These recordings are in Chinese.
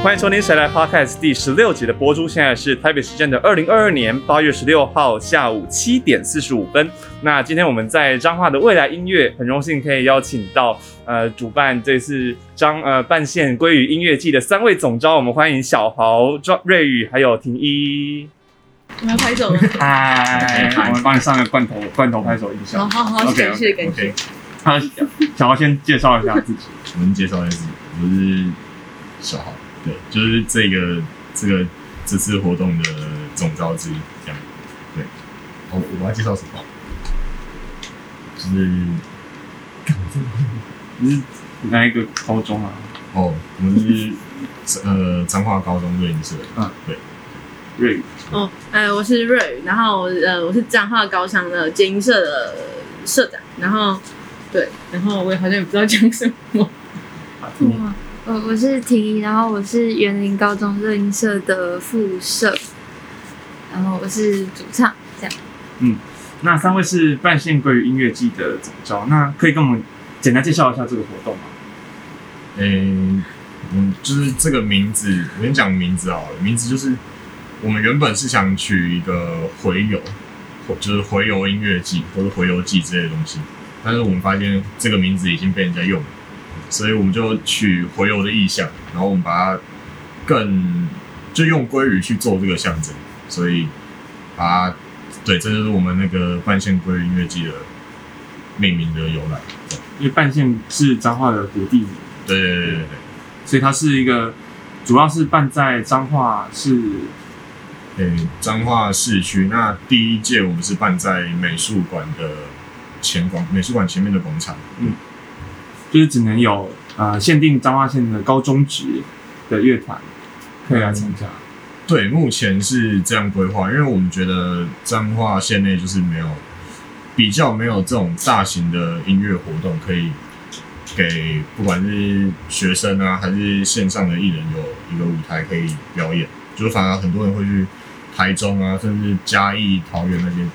欢迎收听《谁来 Podcast》第十六集的播出。现在是台北时间的二零二二年八月十六号下午七点四十五分。那今天我们在彰化的未来音乐，很荣幸可以邀请到呃主办这次彰呃半线归于音乐季的三位总召。我们欢迎小豪、庄瑞宇还有婷一。我们要拍手了。嗨，我们帮你上个罐头罐头拍手音效。好好好，感谢感谢。好，小豪先介绍一下自己。我们介绍一下自己，我是小豪。对，就是这个这个这次活动的总召之一，这样。对，我我要介绍什么？就是，你是哪一个高中啊？哦，我们是呃彰化高中瑞音社。嗯，对，瑞。哦，呃，我是瑞，然后呃我是彰化高商的精英社的社长，然后对，然后我也好像也不知道讲什么。哇。我我是婷，然后我是园林高中热音社的副社，然后我是主唱，这样。嗯，那三位是半线归于音乐季的总召，那可以跟我们简单介绍一下这个活动吗？嗯、欸，嗯，就是这个名字，我先讲名字好了，名字就是我们原本是想取一个回游，就是回游音乐季或者回游季之类的东西，但是我们发现这个名字已经被人家用了。所以我们就取回游的意象，然后我们把它更就用鲑鱼去做这个象征，所以把它对，这就是我们那个半线鲑鱼音乐季的命名的由来。因为半线是彰化的古地名，对对对对对，所以它是一个主要是办在彰化市，诶彰化市区。那第一届我们是办在美术馆的前广美术馆前面的广场，嗯。就是只能有呃限定彰化县的高中职的乐团可以来参加。对，目前是这样规划，因为我们觉得彰化县内就是没有比较没有这种大型的音乐活动可以给不管是学生啊还是线上的艺人有一个舞台可以表演，就是反而很多人会去台中啊，甚至嘉义、桃园那边，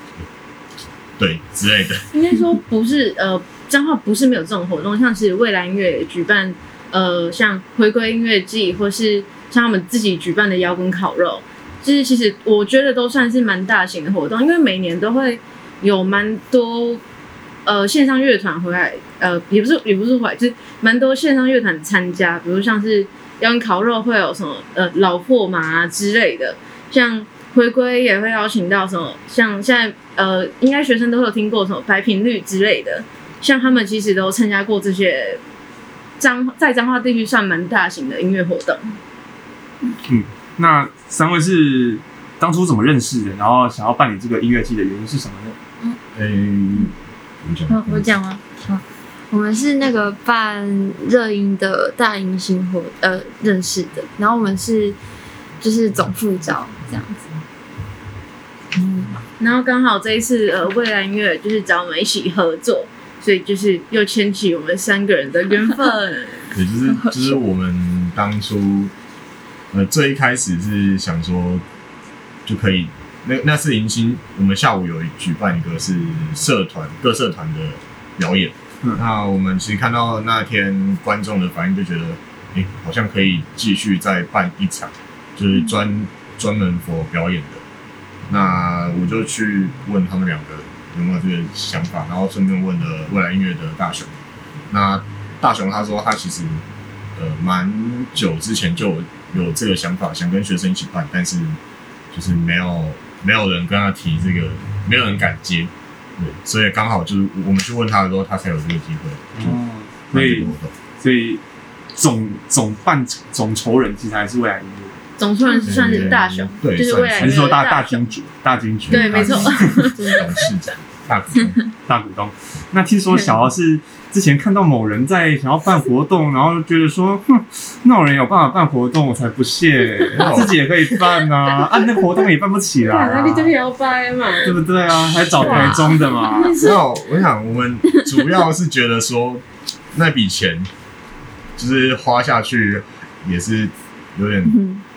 对之类的。应该说不是呃。彰化不是没有这种活动，像是未来音乐举办，呃，像回归音乐季，或是像他们自己举办的摇滚烤肉，就是其实我觉得都算是蛮大型的活动，因为每年都会有蛮多呃线上乐团回来，呃，也不是也不是回来，就是蛮多线上乐团参加，比如像是摇滚烤肉会有什么呃老破麻啊之类的，像回归也会邀请到什么，像现在呃应该学生都会有听过什么白频率之类的。像他们其实都参加过这些彰在彰化地区算蛮大型的音乐活动。嗯，那三位是当初怎么认识的？然后想要办理这个音乐季的原因是什么呢？嗯，欸、我讲，我讲吗？好，我们是那个办热音的大迎新活呃认识的，然后我们是就是总副招这样子。嗯，然后刚好这一次呃未来音乐就是找我们一起合作。所以就是又牵起我们三个人的缘分。也，就是就是我们当初，呃，最一开始是想说，就可以那那次迎新，我们下午有举办一个是社团各社团的表演。嗯。那我们其实看到那天观众的反应，就觉得，哎、欸，好像可以继续再办一场，就是专专门 for 表演的。那我就去问他们两个。有没有这个想法？然后顺便问了未来音乐的大雄。那大雄他说他其实呃蛮久之前就有这个想法，想跟学生一起办，但是就是没有没有人跟他提这个，没有人敢接。对，所以刚好就是我们去问他的时候，他才有这个机会。哦，所以所以总总办总筹人其实还是未来音乐。总算是算是大雄，对，就是未来还是说大大金主，大金主，对，没错，董事长，大股东，大股东。那听说小豪是之前看到某人在想要办活动，然后觉得说，哼，那种人有办法办活动，我才不屑，自己也可以办啊，啊，那活动也办不起来，那你这边要办嘛，对不对啊？还找台中的嘛？没有，我想我们主要是觉得说，那笔钱就是花下去也是有点。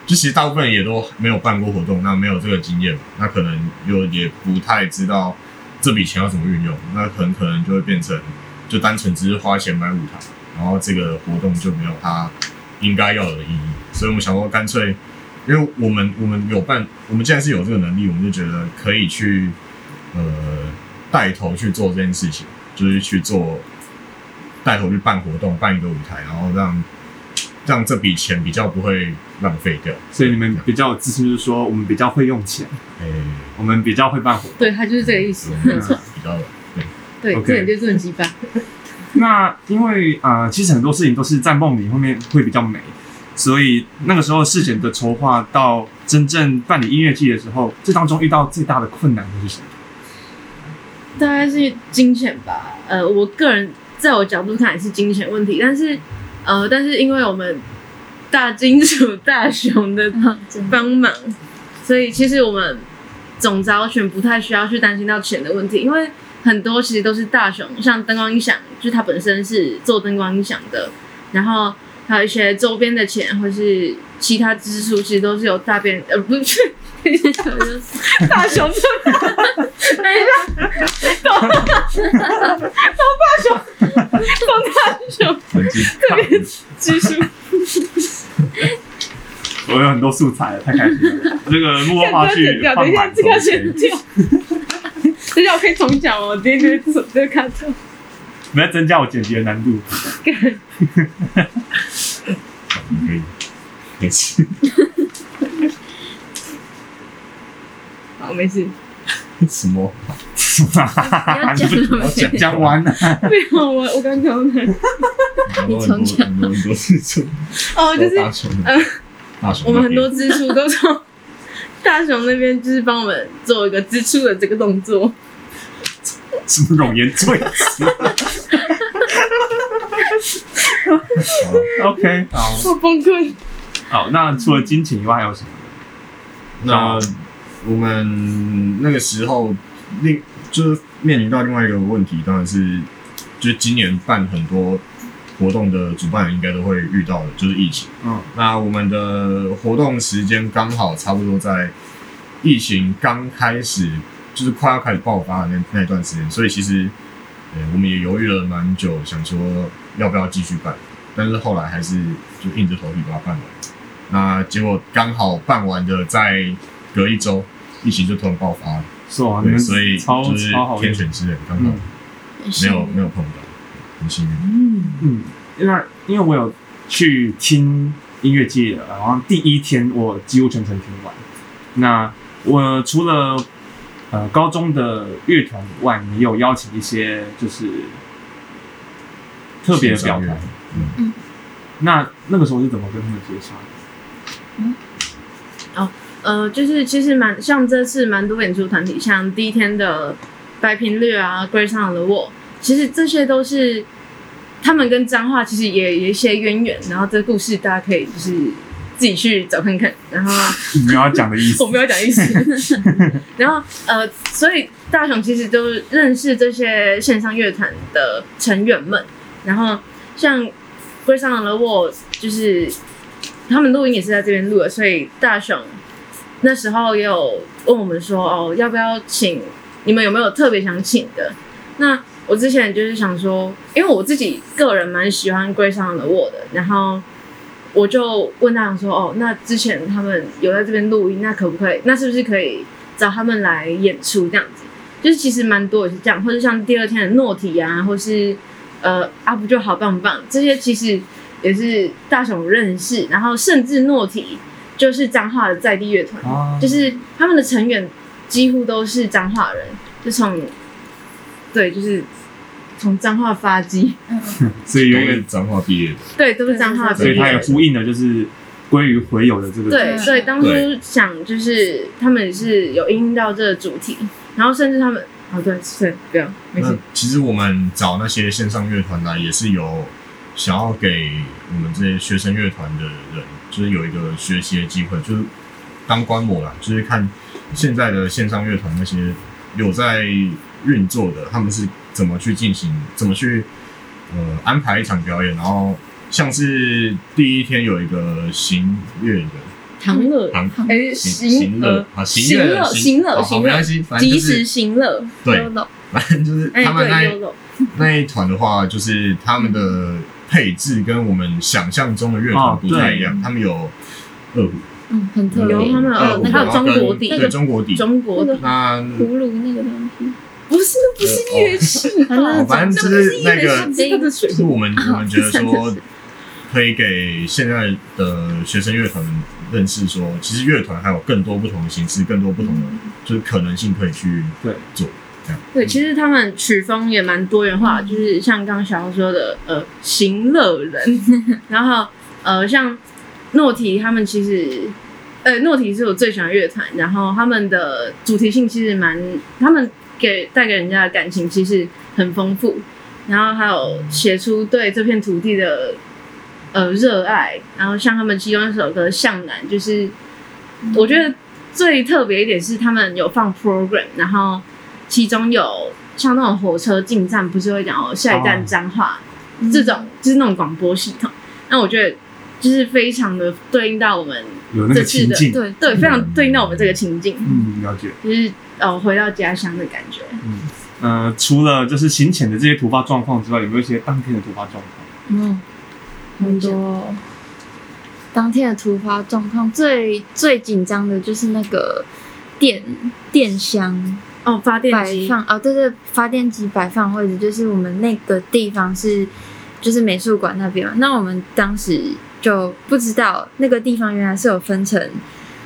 就其实大部分人也都没有办过活动，那没有这个经验，那可能又也不太知道这笔钱要怎么运用，那很可能就会变成就单纯只是花钱买舞台，然后这个活动就没有它应该要有的意义，所以我们想说干脆，因为我们我们有办，我们既然是有这个能力，我们就觉得可以去呃带头去做这件事情，就是去做带头去办活动，办一个舞台，然后让让这笔钱比较不会浪费掉。所以你们比较有自信，就是说我们比较会用钱，哎、我们比较会办活动。对他就是这个意思，比没错，较对，OK 这点就是很鸡巴。那因为呃，其实很多事情都是在梦里后面会比较美，所以那个时候事前的筹划到真正办理音乐季的时候，这当中遇到最大的困难会是什么？大概是金钱吧，呃，我个人在我角度看也是金钱问题，但是呃，但是因为我们大金主大熊的 帮忙，所以其实我们总招选不太需要去担心到钱的问题，因为。很多其实都是大熊，像灯光音响，就是他本身是做灯光音响的，然后还有一些周边的钱或是其他支出，其实都是由大边呃不是，大雄出，等一下，都都大雄，都大雄这边支出，我有很多素材了，太开心了，这个幕后花絮等一下这个剪掉。等下我可以重讲哦，今天这这个卡特，没有增加我剪辑的难度。可以，没事。好，没事。什么？你要讲 什么？讲完了。没有，我我刚刚呢。你重讲。很多很多支出。哦，就是嗯，我们很多支出都从大雄那边，就是帮我们做一个支出的这个动作。什么冗言赘词？OK，好，好崩溃。好，那除了金钱以外还有什么？那我们那个时候另就是面临到另外一个问题，当然是就是今年办很多活动的主办人应该都会遇到的，就是疫情。嗯，那我们的活动时间刚好差不多在疫情刚开始。就是快要开始爆发的那那段时间，所以其实，呃，我们也犹豫了蛮久，想说要不要继续办，但是后来还是就硬着头皮把它办完。那结果刚好办完的，在隔一周，疫情就突然爆发了，是啊，对，所以超就是天选之人刚好没有、嗯、没有碰到，很幸运。嗯。嗯，因为因为我有去听音乐季的，然后第一天我几乎全程听完。那我除了呃，高中的乐团以外，也有邀请一些就是特别的表演。嗯，那那个时候是怎么跟他们接洽的？嗯，哦，呃，就是其实蛮像这次蛮多演出团体，像第一天的白频率啊，Grace on the Wall，其实这些都是他们跟彰化其实也有一些渊源，然后这个故事大家可以就是。自己去找看看，然后没有要讲的意思，我没有讲意思。然后呃，所以大雄其实都认识这些线上乐团的成员们。然后像《Grace on the Wall》，就是他们录音也是在这边录的，所以大雄那时候也有问我们说：“哦，要不要请？你们有没有特别想请的？”那我之前就是想说，因为我自己个人蛮喜欢《Grace on the Wall》的，然后。我就问大雄说：“哦，那之前他们有在这边录音，那可不可以？那是不是可以找他们来演出这样子？就是其实蛮多也是这样，或者像第二天的诺体啊，或是呃阿不就好棒棒，这些其实也是大雄认识，然后甚至诺体就是彰化的在地乐团，啊、就是他们的成员几乎都是彰化人，就从对，就是。”从彰化发迹，所以因为彰化毕业的，对，都是彰化毕业，所以他也呼应了就是归于回友的这个对，所以当初想就是他们是有应到这个主题，然后甚至他们哦对对不要没事。其实我们找那些线上乐团来也是有想要给我们这些学生乐团的人，就是有一个学习的机会，就是当观摩啦，就是看现在的线上乐团那些有在运作的，他们是。怎么去进行？怎么去呃安排一场表演？然后像是第一天有一个行乐的唐乐，唐哎行乐啊行乐行乐行乐没关系，反正就是即时行乐对，反正就是他们那那一团的话，就是他们的配置跟我们想象中的乐团不太一样，哦、他们有二胡，嗯，很特别，有他们有二胡，还有中国底，对中国底，中国笛，那葫芦那个东西。不是，不是乐器，反正就是那个，是是我们我们觉得说，可以给现在的学生乐团认识说，其实乐团还有更多不同的形式，更多不同的就是可能性可以去对。做。对，其实他们曲风也蛮多元化，就是像刚刚小红说的，呃，行乐人，然后呃，像诺提他们其实，呃，诺提是我最喜欢乐团，然后他们的主题性其实蛮他们。给带给人家的感情其实很丰富，然后还有写出对这片土地的呃热爱，然后像他们其中一首歌《向南》，就是我觉得最特别一点是他们有放 program，然后其中有像那种火车进站不是会讲哦下一站脏话、哦、这种就是那种广播系统，那我觉得就是非常的对应到我们这次的对对，非常对应到我们这个情境，嗯，了解，就是。哦，回到家乡的感觉。嗯，呃，除了就是行前的这些突发状况之外，有没有一些当天的突发状况？嗯，很多。当天的突发状况最最紧张的就是那个电电箱哦，发电机摆放哦，对对，发电机摆放位置就是我们那个地方是就是美术馆那边嘛。那我们当时就不知道那个地方原来是有分成。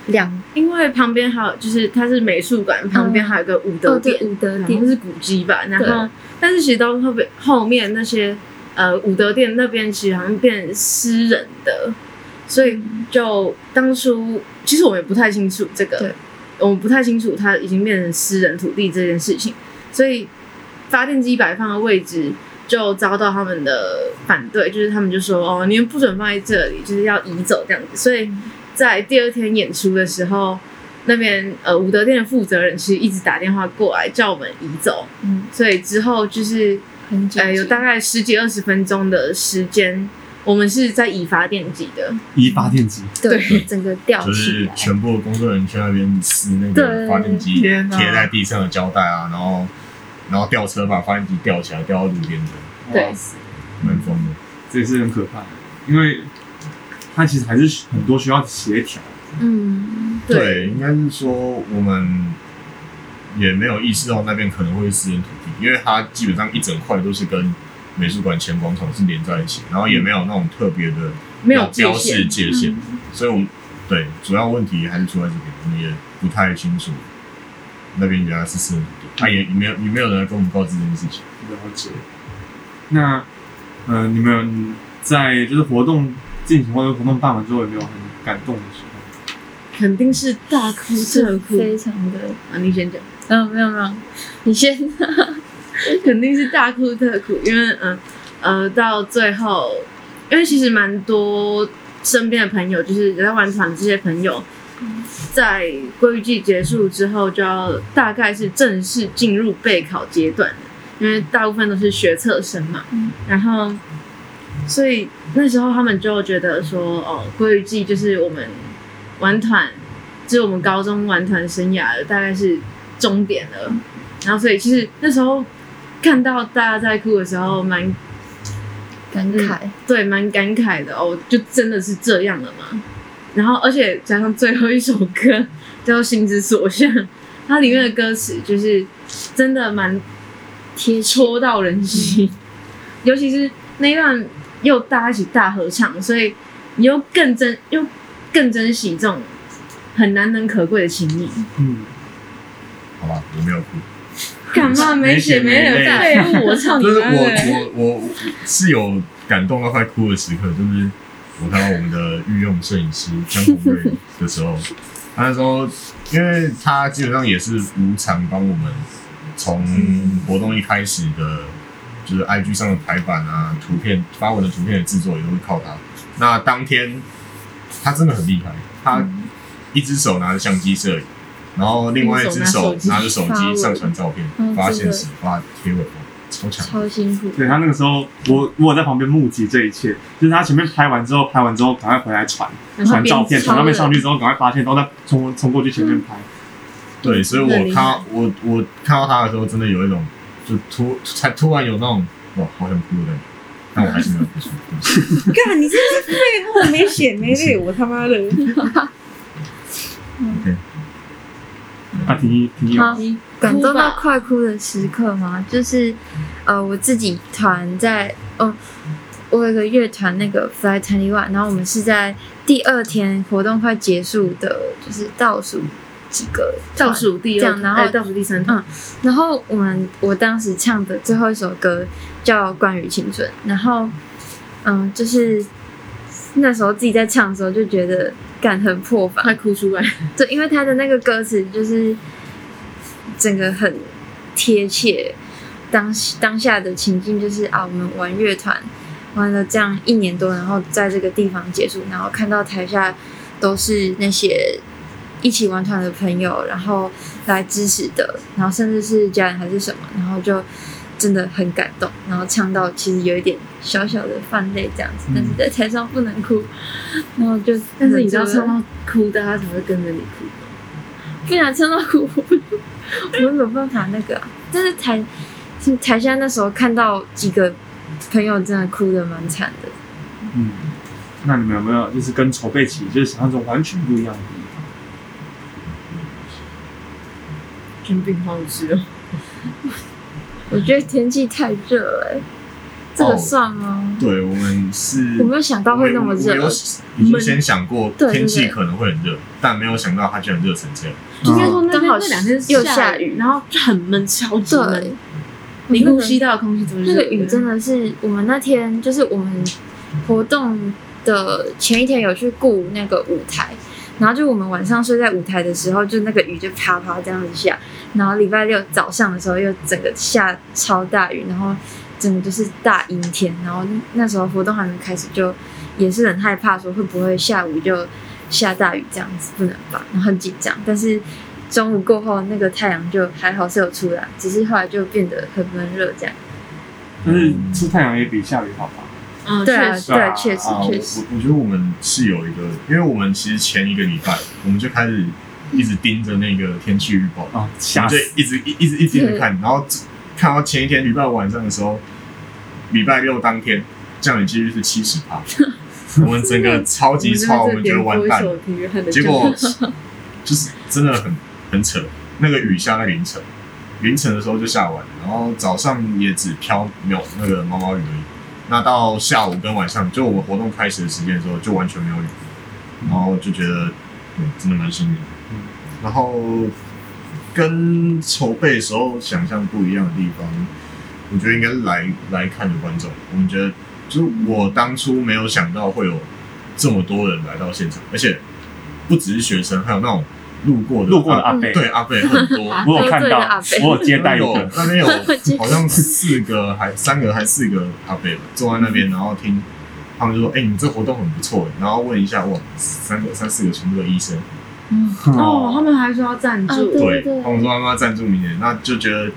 两，因为旁边还有，就是它是美术馆，旁边还有个武德殿，武德殿是古迹吧。然后，但是其实到后边后面那些，呃，武德殿那边其实好像变私人的，所以就当初其实我们也不太清楚这个，对，我们不太清楚它已经变成私人土地这件事情，所以发电机摆放的位置就遭到他们的反对，就是他们就说哦，你们不准放在这里，就是要移走这样子，所以。在第二天演出的时候，那边呃武德殿的负责人其实一直打电话过来叫我们移走，嗯，所以之后就是很呃有大概十几二十分钟的时间，我们是在移发电机的，移发电机，对，整个吊就是全部的工作人员去那边撕那个发电机贴在地上的胶带啊，然后然后吊车把发电机吊起来，吊到路边的，对，蛮疯的，这也是很可怕的，因为。它其实还是很多需要协调。嗯，对，对，应该是说我们也没有意识到那边可能会是私人土地，因为它基本上一整块都是跟美术馆前广场是连在一起，然后也没有那种特别的没有标示界限，嗯、所以我们对主要问题还是出在这边，我们也不太清楚那边原来是私人土地，他、嗯啊、也没有也没有人来跟我们告知这件事情。了解。那呃，你们在就是活动。进行或者活动办完之后有没有很感动的时候？肯定是大哭特哭，非常的啊！你先讲。嗯，没有没有，你先。肯定是大哭特哭，因为嗯呃到最后，因为其实蛮多身边的朋友，就是在玩团这些朋友，在归语季结束之后，就要大概是正式进入备考阶段，因为大部分都是学测生嘛，然后。所以那时候他们就觉得说，哦，归语季就是我们玩团，就是我们高中玩团生涯的大概是终点了。然后，所以其实那时候看到大家在哭的时候，蛮感慨，嗯，对，蛮感慨的哦，就真的是这样了嘛。然后，而且加上最后一首歌叫做《心之所向》，它里面的歌词就是真的蛮贴戳到人心，嗯，尤其是那一段。又大家一起大合唱，所以你又更珍又更珍惜这种很难能可贵的情谊。嗯，好吧，我没有哭。干嘛没血没泪？对，我操你！就是我我我是有感动到快哭的时刻，就是我看到我们的御用摄影师江宏瑞的时候，他那时候因为他基本上也是无偿帮我们从活动一开始的。就是 IG 上的排版啊，图片发文的图片的制作也都会靠他。那当天他真的很厉害，他一只手拿着相机摄影，然后另外一只手拿着手机上传照片，发现时发贴文，超强，超辛苦。对他那个时候，我我在旁边目击这一切，就是他前面拍完之后，拍完之后赶快回来传传照片，传照片上去之后，赶快发现，然后再冲冲过去前面拍。对，所以我看我我看到他的时候，真的有一种。就突才突然有那种哇，好想哭的感觉。但我还是没有哭出。干，你这是废话，没血没泪，我他妈的。OK，啊，婷宜婷宜，好。感动到快哭的时刻吗？就是，呃，我自己团在，哦，我有个乐团，那个 Fly Twenty One，然后我们是在第二天活动快结束的，就是倒数几个倒数第二，这样然后哎倒数第三。嗯，然后我们我当时唱的最后一首歌叫《关于青春》，然后，嗯，就是那时候自己在唱的时候就觉得感很破防，快哭出来。对，因为他的那个歌词就是整个很贴切当当下的情境，就是啊，我们玩乐团玩了这样一年多，然后在这个地方结束，然后看到台下都是那些一起玩团的朋友，然后来支持的，然后甚至是家人还是什么，然后就真的很感动，然后唱到其实有一点小小的泛泪这样子，但是在台上不能哭，然后就但是你知道唱到哭，大家才会跟着你哭。不想唱到哭，我没有办法那个、啊。但是台台下那时候看到几个朋友真的哭的蛮惨的。嗯，那你们有没有就是跟筹备期就是想象中完全不一样的地方？生病好吃哦。我觉得天气太热了、欸，这个哦算吗？对我们是，我没有想到会那么热我们有已经先想过天气可能会很热，但没有想到它居然热成这样。应该说那刚好那两天又下下雨然后就很闷，超级闷。，你呼吸到的空气都是那个雨真的是我们那天就是我们活动的前一天有去顾那个舞台，然后就我们晚上睡在舞台的时候，就那个雨就啪啪这样子下，然后礼拜六早上的时候又整个下超大雨，然后整个就是大阴天，然后那时候活动还没开始就也是很害怕说会不会下午就下大雨这样子不能吧，然后很紧张，但是。中午过后，那个太阳就还好是有出来，只是后来就变得很闷热这样。但是出太阳也比下雨好吧？嗯，对啊确实对，啊确实确实。我我觉得我们是有一个，因为我们其实前一个礼拜我们就开始一直盯着那个天气预报，啊，我吓死们就！一直一一直一直一直看，然后看到前一天礼拜五晚上的时候，礼拜六当天降雨几率是七十趴，我们整个超级超，我们觉得完蛋，结果就是真的很很扯。那个雨下在凌晨，凌晨的时候就下完了，然后早上也只飘没有那个毛毛雨而已。那到下午跟晚上，就我们活动开始的时间的时候，就完全没有雨，然后就觉得，对，真的蛮幸运。然后跟筹备的时候想象不一样的地方，我觉得应该是来来看的观众。我们觉得，就是我当初没有想到会有这么多人来到现场，而且不只是学生，还有那种。路过的路过的阿贝，对阿贝很多，我有看到，我有接待一个，那边有 好像是四个还三个还四个阿贝坐在那边，然后听他们就说：“哎，你这活动很不错。”然后问一下，哇，三个三四个全部的医生，哦，他们还说要赞助，对，他们说他们要赞助明年，那就觉得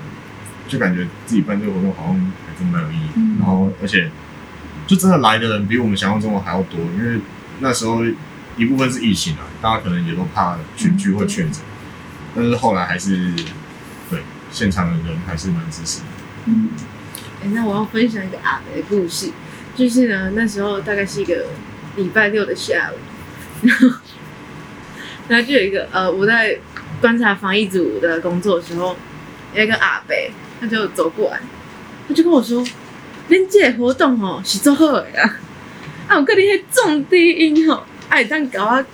就感觉自己办这个活动好像还真蛮有意义。然后而且就真的来的人比我们想象中的还要多，因为那时候。一部分是疫情啊，大家可能也都怕群聚会确诊，但是后来还是对现场的人还是蛮支持的。嗯，哎、欸，那我要分享一个阿北的故事，就是呢，那时候大概是一个礼拜六的下午，然后，然后就有一个呃，我在观察防疫组的工作的时候，有一个阿北，他就走过来，他就跟我说：“恁这个活动哦是做好的啊，啊，我跟你迄重低音哦。”哎，但搞啊，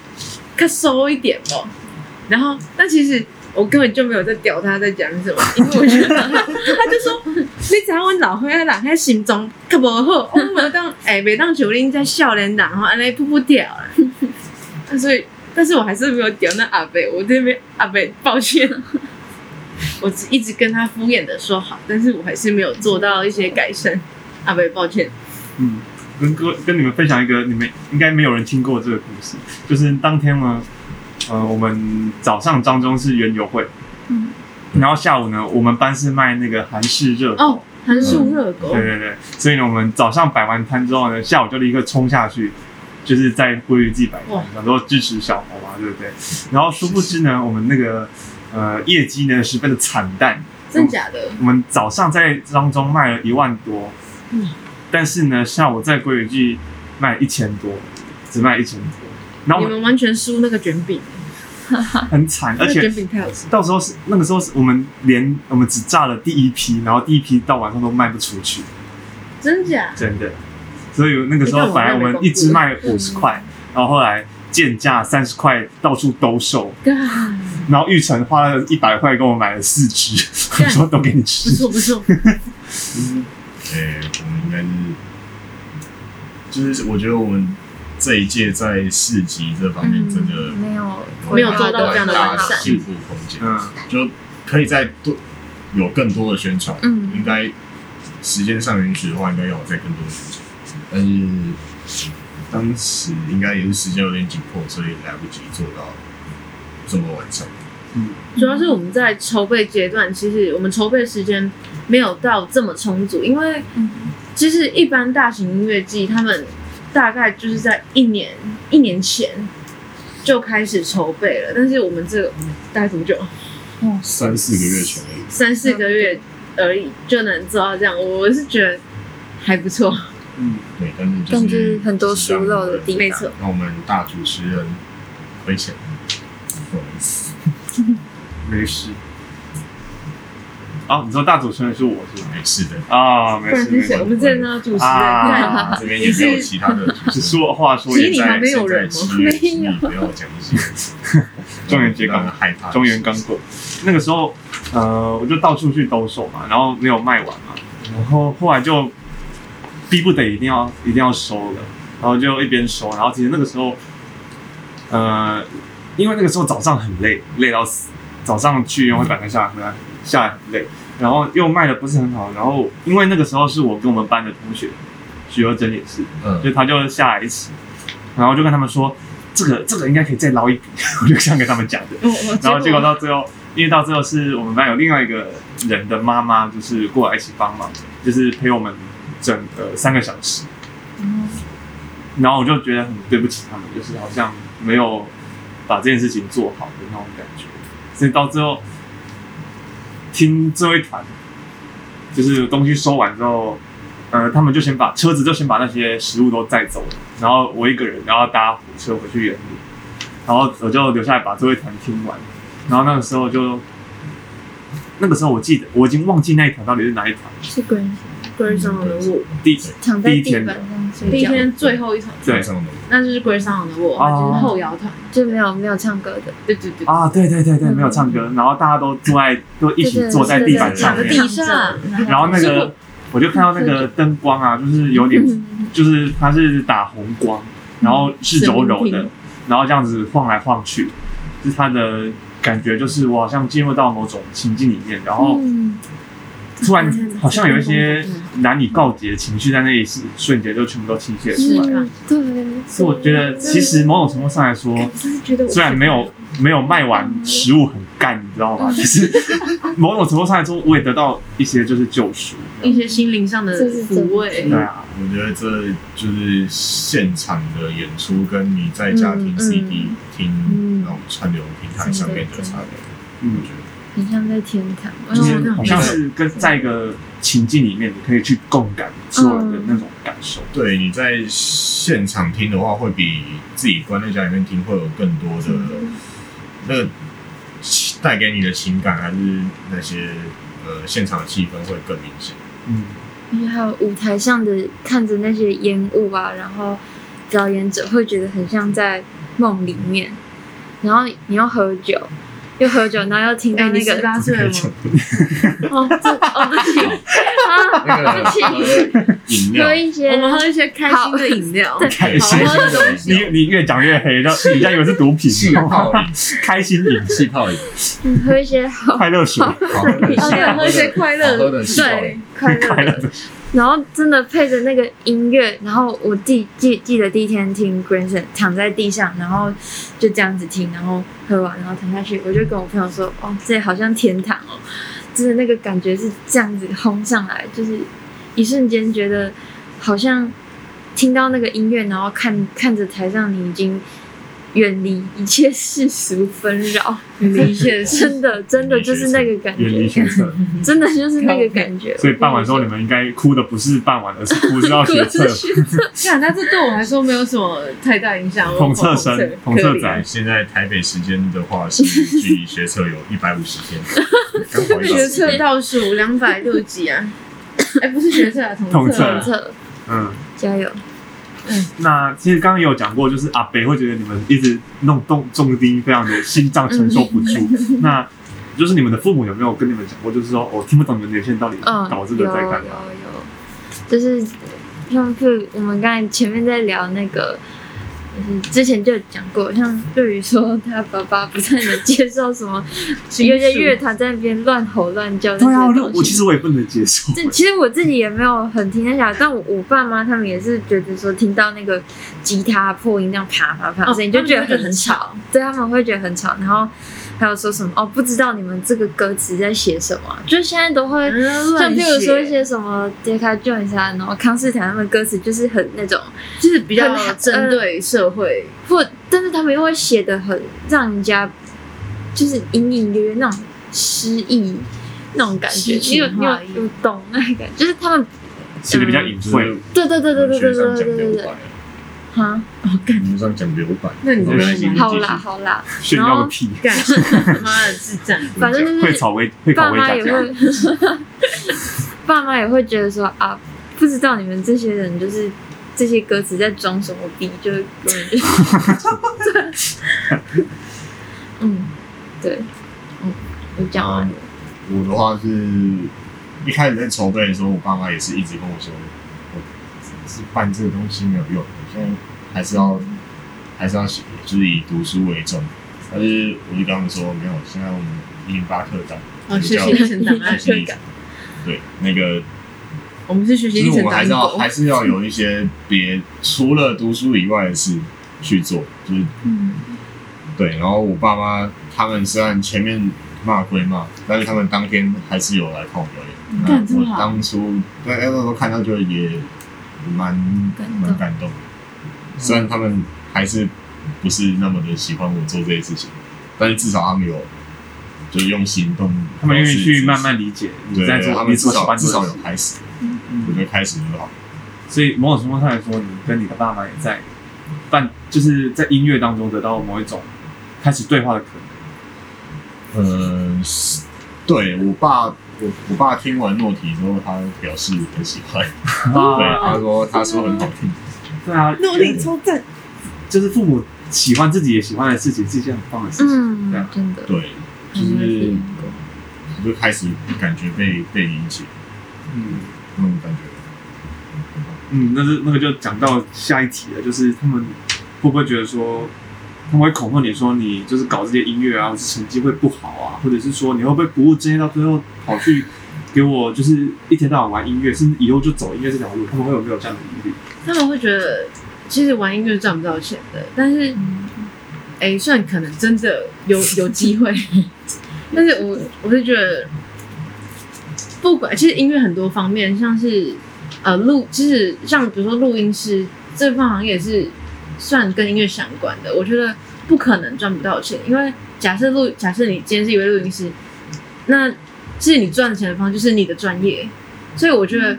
较收一点哦。然后，但其实我根本就没有在屌他在讲什么，因为我觉得他就说，你知影阮老岁仔人，迄心脏较无好，我没当哎，每当九零在少年人吼，安尼噗噗跳啊。所以，但是我还是没有屌那阿北，我这边阿北抱歉，我只一直跟他敷衍的说好，但是我还是没有做到一些改善，阿伯抱歉。嗯。跟哥跟你们分享一个你们应该没有人听过这个故事，就是当天呢，呃，我们早上当中是园游会，嗯，然后下午呢，我们班是卖那个韩式热狗，哦，韩式热狗，对对对，所以呢，我们早上摆完摊之后呢，下午就立刻冲下去，就是在归于自己摆摊，想说支持小红嘛，对不对？然后殊不知呢，我们那个呃业绩呢十分的惨淡，真假的？我们早上在当中卖了一万多，嗯。但是呢，下午在归语季卖一千多，只卖一千多，然后我们你们完全输那个卷饼，很惨，而且那个卷饼太好吃。到时候是那个时候是我们连我们只炸了第一批，然后第一批到晚上都卖不出去，真假？真的。所以那个时候本来我们一只卖五十块，然后后来贱价三十块到处兜售，然后玉成花了一百块跟我买了四只，我说都给你不吃。错不错，哎、我们应该是，就是我觉得我们这一届在市集这方面真的嗯没有没有做到这样的完善进步空间，嗯，就可以再多有更多的宣传。嗯应该时间上允许的话，应该要有再更多的宣传。但是当时应该也是时间有点紧迫，所以来不及做到这么完善。主要是我们在筹备阶段，其实我们筹备时间没有到这么充足，因为嗯其实一般大型音乐季，他们大概就是在一年一年前就开始筹备了，但是我们这个大概多久？三四个月前而已。三四个月而已就能做到这样，我是觉得还不错。嗯，对，但是就是很多疏漏的地方，没错，那我们大主持人亏钱，不好意思。没事。哦，你说大主持人是我是吧？没事的，啊，没事没事？我。们之前呢主持人啊看，这边也没有其他的主只持人。说话说也其实你旁在边有人吗现在七月之不要讲一些中元节刚害怕。中原刚过，那个时候，呃，我就到处去兜售嘛，然后没有卖完嘛，然后后来就逼不得已一定要一定要收了，然后就一边收，然后其实那个时候，呃，因为那个时候早上很累，累到死，早上去然后赶快下来回来，下来很累，然后又卖的不是很好，然后因为那个时候是我跟我们班的同学许若珍也是，嗯所以他就下来一起，然后就跟他们说，这个这个应该可以再捞一笔，我就这样跟他们讲的。然后结果到最后，因为到最后是我们班有另外一个人的妈妈，就是过来一起帮忙，就是陪我们整个三个小时。嗯然后我就觉得很对不起他们，就是好像没有把这件事情做好的那种感觉。所以到最后听最后一团，就是东西收完之后，呃，他们就先把车子就先把那些食物都载走了，然后我一个人然后搭火车回去原路。然后我就留下来把最后一团听完，然后那个时候就，那个时候我记得我已经忘记那一团到底是哪一团，是关系。龟上的我第第一天的第一天最后一场，对。上的那就是龟上的我，就是后摇团。就没有没有唱歌的，对对对，啊，对对对对，没有唱歌，然后大家都坐在都一起坐在地板上面，地上然后那个我就看到那个灯光啊，就是有点，就是它是打红光，然后是柔柔的，然后这样子晃来晃去，就是它的感觉就是我好像进入到某种情境里面，然后嗯，突然好像有一些难以告解的情绪在那一瞬间就全部都倾泻出来。了对，所以我觉得，其实某种程度上来说，虽然没有没有卖完，食物很干，你知道吗？可是某种程度上来说，我也得到一些就是救赎。一些心灵上的抚慰对。啊，我觉得这就是现场的演出跟你在家听嗯 CD 嗯听那种串流平台上面的差别。嗯我，觉得很像在天堂。就是好像是跟在一个情境里面，你可以去共感所有的那种感受。对，你在现场听的话，会比自己关在家里面听会有更多的那个带给你的情感，还是那些呃现场的气氛会更明显。嗯，而且还有舞台上的看着那些烟雾啊，然后表演者会觉得很像在梦里面，然后你要喝酒，又喝酒，然后又听到那个十八岁了吗？哦，这哦 不起。啊，喝，一些我们喝一些开心的饮料，对开心的东西。你你越讲越黑，让人家以为是毒品。气泡饮，开心饮，气泡饮，你喝一些好。快乐水，好喝的，哦对喝一些快乐的对。快乐的。然后真的配着那个音乐，然后我记记记得第一天听 Grandson 躺在地上，然后就这样子听，然后喝完，然后躺下去，我就跟我朋友说：“哦，这好像天堂哦！”真的那个感觉是这样子轰上来，就是一瞬间觉得好像听到那个音乐，然后看看着台上你已经远离一切世俗纷扰，远离一切真的真的就是那个感远离觉，学测，真的就是那个感觉。所以办完之后，你们应该哭的不是办完，而是哭是要学 测。看，那这对我来说没有什么太大影响。统测生，统测仔。现在台北时间的话是距离学测有一百五十天，刚好学测倒数两百六几啊？哎，不是学测啊，统测。统测，嗯，加油。嗯，那其实刚刚也有讲过，就是阿北会觉得你们一直弄动重低，非常的心脏承受不住。那就是你们的父母有没有跟你们讲过，就是说我听不懂你们年轻人到底搞这个在干嘛？有有有，就是像就我们刚才前面在聊那个。就是之前就讲过，像对于说他爸爸不太能接受什么，有些乐团在那边乱吼乱叫。对啊，我其实我也不能接受。这其实我自己也没有很听得下，但我我爸妈他们也是觉得说，听到那个吉他破音那样啪啪啪声音，就觉得很吵。对，他们会觉得很吵，然后。还有说什么哦？不知道你们这个歌词在写什么？就现在都会像，比如说一些什么《Decca Jones》啊，然后康斯坦他们歌词就是很那种，就是比较针对社会，或、呃、但是他们又会写的很让人家就是隐隐约约那种诗意那种感觉，你有你有有懂那个感觉？就是他们写的比较隐晦，对对对对对对对对对对。哈，我干，你们这样讲留白，那你们好啦好啦，炫耀个屁，干，妈的智障，反正就是会草薇，会草薇爸妈也会，爸妈也会觉得说啊，不知道你们这些人就是这些歌词在装什么逼，就根本就，嗯，对，嗯，我讲完了。我的话是一开始在筹备的时候，我爸妈也是一直跟我说，我是办这个东西没有用。现在还是要，还是要写，就是以读书为重。但是我就跟他们说，没有，现在我们一零八课纲，哦，学习历程档案课纲，对，那个，我们是学习历程档案，还是要还是要有一些别除了读书以外的事去做，就是，嗯，对。然后我爸妈他们虽然前面骂归骂，但是他们当天还是有来看我表演。那我当初对那时候看到就也蛮蛮感动。虽然他们还是不是那么的喜欢我做这些事情，但是至少他们有，就是用行动，他们愿意去慢慢理解你在做，他们至少至少有开始，嗯嗯，我觉得开始就好。所以某种程度上来说，你跟你的爸妈也在，但就是在音乐当中得到某一种开始对话的可能。呃，对我爸，我我爸听完诺体之后，他表示很喜欢，对，他说他说很好听。对啊，努力超赞，就是父母喜欢自己也喜欢的事情，是一件很棒的事情。嗯，对啊，真的，对，就是我就开始感觉被被理解，嗯，那种感觉。嗯，那是那个就讲到下一题了，就是他们会不会觉得说，他们会恐吓你说你就是搞这些音乐啊，或是成绩会不好啊，或者是说你会不会不务正业到最后跑去给我就是一天到晚玩音乐，甚至以后就走音乐这条路，他们会有没有这样的疑虑？他们会觉得，其实玩音乐赚不到钱的，但是，哎、欸，算可能真的有 有机会，但是我我是觉得，不管其实音乐很多方面，像是呃录，其实像比如说录音师这份行业是算跟音乐相关的，我觉得不可能赚不到钱，因为假设录，假设你今天是一位录音师，那其实你赚钱的方式就是你的专业，所以我觉得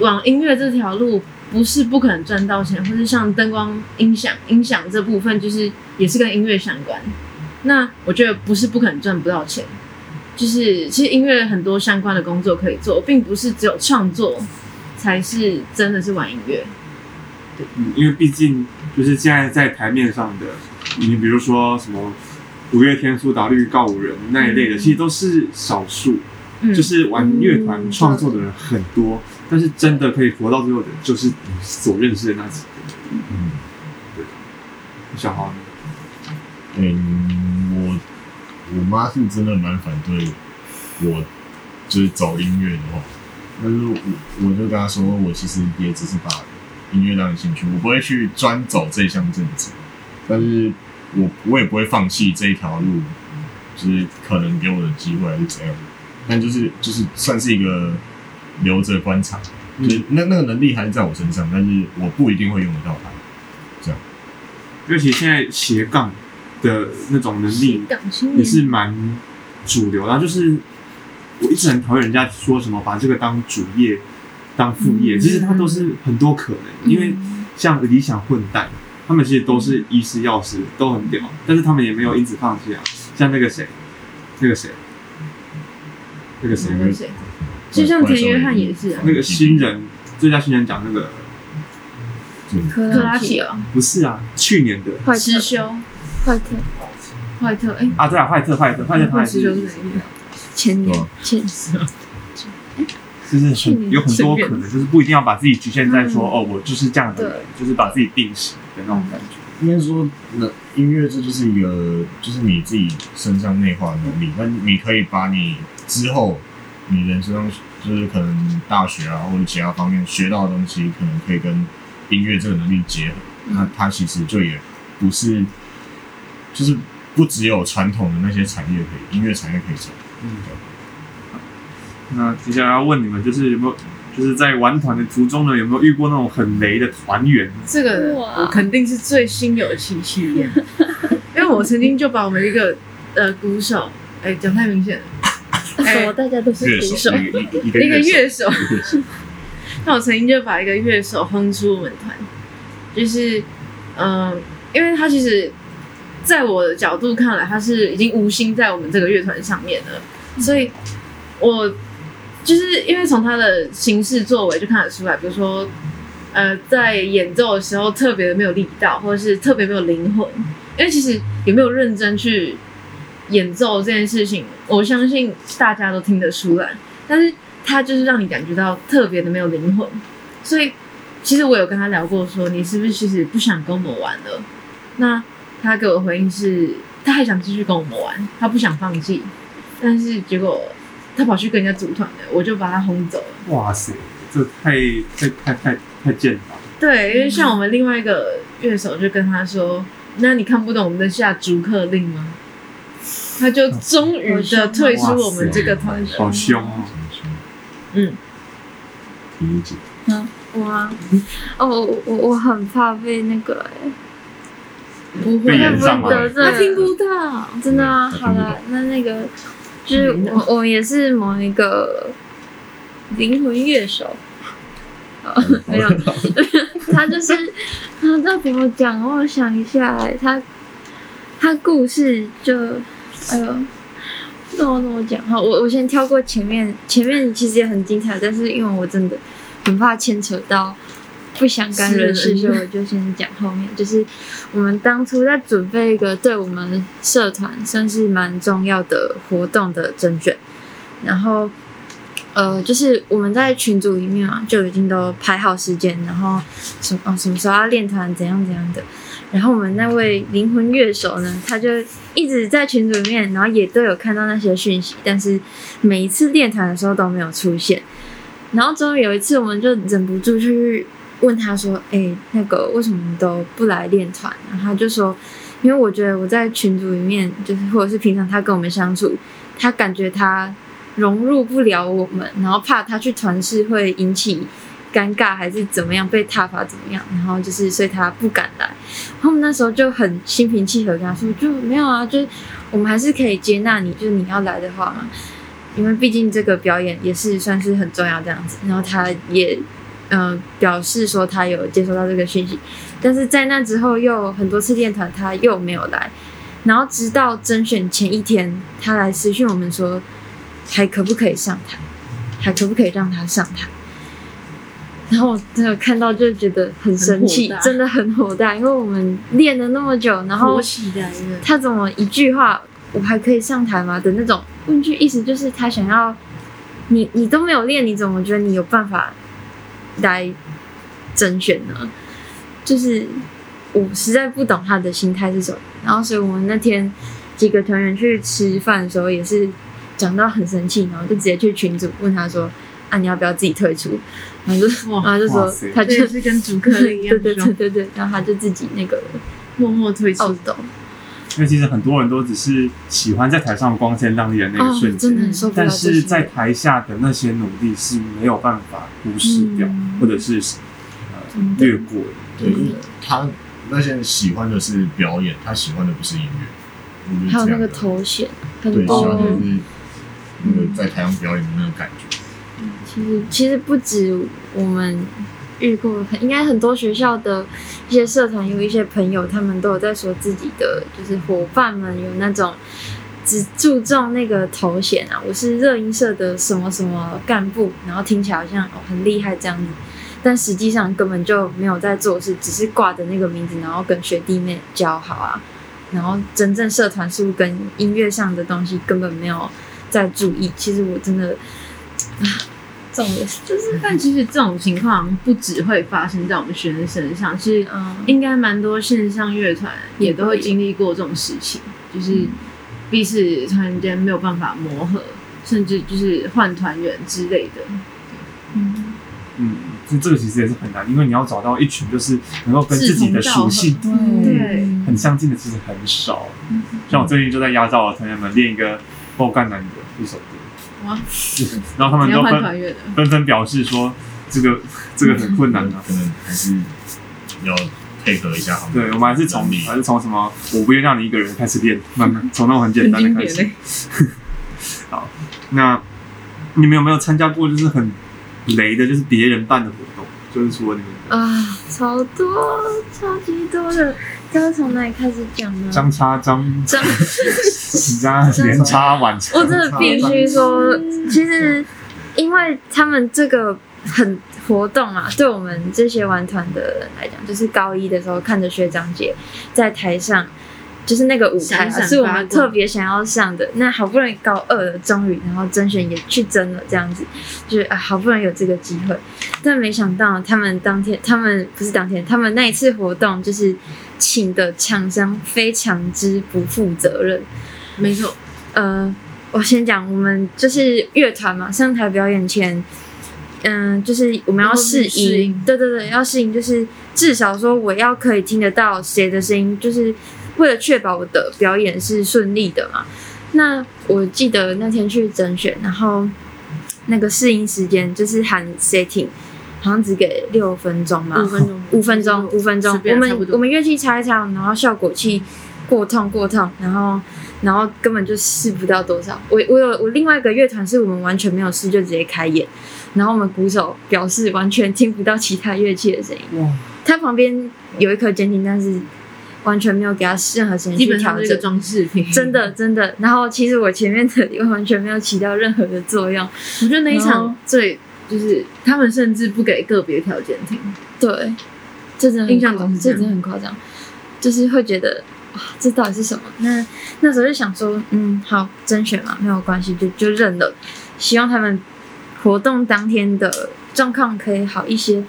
往音乐这条路。不是不可能赚到钱，或是像灯光、音响、音响这部分，就是也是跟音乐相关。那我觉得不是不可能赚不到钱，就是其实音乐很多相关的工作可以做，并不是只有创作才是真的是玩音乐。对，嗯，因为毕竟就是现在在台面上的，你比如说什么五月天、苏打绿、告五人那一类的，嗯、其实都是少数，嗯、就是玩乐团创作的人很多。嗯但是真的可以活到最后的，就是你所认识的那几个。嗯，对。小豪？嗯，我我妈是真的蛮反对我，就是走音乐的话。但是我我就跟她说，我其实也只是把音乐当兴趣，我不会去专走这一项政治。但是我我也不会放弃这一条路，就是可能给我的机会还是怎样。但就是就是算是一个。留着观察，就是那那个能力还是在我身上，但是我不一定会用得到它。这样，尤其现在斜杠的那种能力也是蛮主流，然后就是我一直很讨厌人家说什么把这个当主业、当副业，嗯其实它都是很多可能，因为像理想混蛋，他们其实都是医师、药师，都很屌，但是他们也没有因此放弃啊。像那个谁，那个谁，那个谁，那个谁，就像田约翰也是啊，那个新人最佳新人奖那个克克拉奇哦，不是啊，去年的师兄坏特坏特，哎，啊，对啊，坏特坏特坏特他还师兄是是哪一年？前年 就是很有很多可能，就是不一定要把自己局限在说、嗯哦，我就是这样的人，就是把自己定型的那种感觉。应该说，那音乐这就是一个，就是你自己身上内化的能力。那你可以把你之后你人生中，就是可能大学啊或者其他方面学到的东西，可能可以跟音乐这个能力结合。那它其实就也不是，就是不只有传统的那些产业可以，音乐产业可以走。嗯，那接下来要问你们，就是有没有，就是在玩团的途中呢，有没有遇过那种很雷的团员？这个我肯定是最心有戚戚焉，因为我曾经就把我们一个呃鼓手，哎，讲太明显了，什么大家都是乐手鼓手，一个一个 一个乐 乐手，乐手，那我曾经就把一个乐手轰出我们团，就是嗯、呃因为他其实在我的角度看来，他是已经无心在我们这个乐团上面了，所以我就是因为从他的行事作为就看得出来，比如说呃，在演奏的时候特别的没有力道，或者是特别没有灵魂，因为其实有没有认真去演奏这件事情，我相信大家都听得出来，但是他就是让你感觉到特别的没有灵魂，所以其实我有跟他聊过说，你是不是其实不想跟我们玩了？那他给我回应是，他还想继续跟我们玩，他不想放弃，但是结果他跑去跟人家组团了，我就把他轰走了。哇塞，这太太太太太贱了！对，因为像我们另外一个乐手就跟他说：“那你看不懂我们的下逐客令吗？”他就终于的退出我们这个团队。好凶哦！嗯，理解。我啊，哦，我我我很怕被那个、欸，不会，延上吗得罪他听不到。真的啊，嗯好了，那那个就是我我们也是某一个灵魂乐手，哦没有，他就是他要怎么讲？我想一下、欸，他他故事就哎呦，那我怎么讲？好，我我先跳过前面，前面其实也很精彩，但是因为我真的很怕牵扯到。不相干人士，所以我就先讲后面。就是我们当初在准备一个对我们社团算是蛮重要的活动的甄选，然后呃，就是我们在群组里面啊，就已经都排好时间，然后什么、哦、什么时候要练团，怎样怎样的。然后我们那位灵魂乐手呢，他就一直在群组里面，然后也都有看到那些讯息，但是每一次练团的时候都没有出现。然后终于有一次，我们就忍不住去。问他说：“哎、那个为什么都不来练团？”然后他就说：“因为我觉得我在群组里面，就是或者是平常他跟我们相处，他感觉他融入不了我们，然后怕他去团试会引起尴尬，还是怎么样被踏伐怎么样？然后就是所以他不敢来。然后我们那时候就很心平气和跟他说：就没有啊，就我们还是可以接纳你，就是你要来的话嘛，因为毕竟这个表演也是算是很重要这样子。然后他也。”嗯、表示说他有接收到这个讯息，但是在那之后又很多次练团，他又没有来。然后直到甄选前一天，他来私讯我们说，还可不可以上台，还可不可以让他上台。然后我真的看到就觉得很生气，真的很火大，因为我们练了那么久，然后他怎么一句话我还可以上台吗的那种问句，意思就是他想要你，你都没有练，你怎么觉得你有办法？来甄选呢，就是我实在不懂他的心态是什么。然后，所以我们那天几个团员去吃饭的时候，也是讲到很生气，然后就直接去群组问他说：“啊，你要不要自己退出？”然后就，然后就说他就是跟主客一样，对对对对对，然后他就自己那个默默退出。因为其实很多人都只是喜欢在台上光鲜亮丽的那个瞬间，哦、但是在台下的那些努力是没有办法忽视掉，嗯、或者是呃略过的。对，他那些人喜欢的是表演，他喜欢的不是音乐。还有那个头衔，对，很喜欢多。的是那个在台上表演的那个感觉。其实其实不止我们遇过，应该很多学校的一些社团有一些朋友，他们都有在说自己的就是伙伴们有那种只注重那个头衔啊，我是热音社的什么什么干部，然后听起来好像哦很厉害这样子，但实际上根本就没有在做事，只是挂着那个名字，然后跟学弟妹交好啊，然后真正社团事务跟音乐上的东西根本没有在注意。其实我真的种就是，但其实这种情况不只会发生在我们学生身上，是嗯，应该蛮多线上乐团也都会经历过这种事情，就是彼此突然间没有办法磨合，甚至就是换团员之类的。嗯，嗯，这这个其实也是很难，因为你要找到一群就是能够跟自己的属性对很相近的，其实很少。像我最近就在压榨我团员们练一个爆干男的一首歌。哇！然后他们都纷，纷纷表示说，这个 这个很困难的、啊。可能还是要配合一下好。对，我们还是从还是从什么我不愿让你一个人开始练，慢慢从那种很简单的开始。好，那你们有没有参加过就是很雷的，就是别人办的活动？就是除了你们啊，超多，超级多的。要从哪里开始讲呢？张叉张张，张连插晚插。我真的必须说，其实因为他们这个很活动啊，对我们这些玩团的人来讲，就是高一的时候看着学长姐在台上。就是那个舞台、是我们特别想要上的。那好不容易高二了，终于然后甄选也去争了，这样子就是啊，好不容易有这个机会。但没想到他们当天，他们不是当天，他们那一次活动就是请的厂商非常之不负责任。没错，呃，我先讲，我们就是乐团嘛，上台表演前，嗯、呃，就是我们要试音，对对对，要试音，就是至少说我要可以听得到谁的声音，就是。为了确保我的表演是顺利的嘛，那我记得那天去甄选，然后那个试音时间就是喊 setting，好像只给六分钟嘛，五分钟，五分钟，五分钟。我们我们乐器擦一擦，然后效果器过痛过痛，然后然后根本就试不到多少。我我有我另外一个乐团是我们完全没有试就直接开演，然后我们鼓手表示完全听不到其他乐器的声音。哇！他旁边有一颗监听，但是。完全没有给他任何声音去调整，装饰品，真的真的。然后其实我前面的又完全没有起到任何的作用。我觉得那一场最就是他们甚至不给个别条件听，对，这真的印象中这真的很夸张，就是会觉得哇，这到底是什么？那那时候就想说，嗯，好，甄选嘛，没有关系，就就认了。希望他们活动当天的状况可以好一些。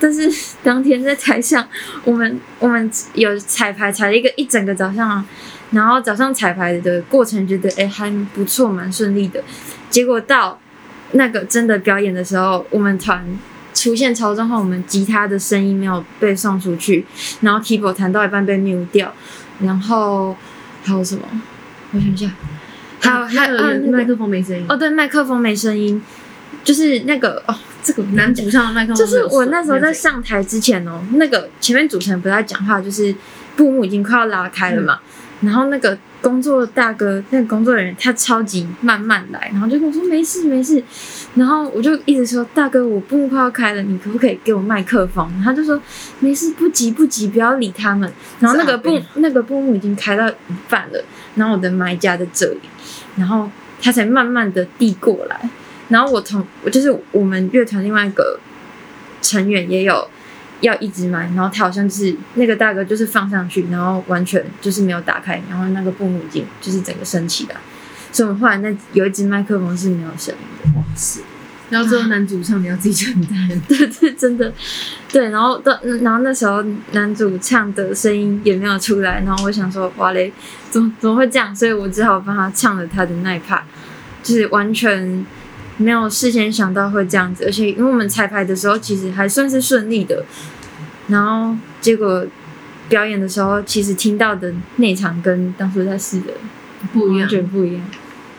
但是当天在台上，我们我们有彩排，彩了一个一整个早上啊。然后早上彩排的过程觉得哎还不错，蛮顺利的。结果到那个真的表演的时候，我们团出现超状况，我们吉他的声音没有被送出去，然后 keyboard 弹到一半被 mute 掉，然后还有什么？我想一下，还有还有麦克风没声音。哦，对，麦克风没声音，就是那个哦。这个男主唱的麦克风，就是我那时候在上台之前哦，那个前面主持人不在讲话，就是布幕已经快要拉开了嘛，嗯、然后那个工作大哥，那个工作人员他超级慢慢来，然后就跟我说没事没事，然后我就一直说大哥，我布幕快要开了，你可不可以给我麦克风？他就说没事，不急不急，不要理他们。然后那个布那个布幕已经开到一半了，然后我的麦架在这里，然后他才慢慢的递过来。然后我同我就是我们乐团另外一个成员也有要一直买，然后他好像就是那个大哥就是放上去，然后完全就是没有打开，然后那个布幕已经就是整个升起来，所以我们后来那有一只麦克风是没有声音的。哇塞！然后最后男主唱你要自己承担，对对，真的对。然后到然后那时候男主唱的声音也没有出来，然后我想说哇嘞，怎么怎么会这样？所以我只好帮他唱了他的那一 part，就是完全。没有事先想到会这样子，而且因为我们彩排的时候其实还算是顺利的，然后结果表演的时候，其实听到的内场跟当初在试的不一样，完全不一样，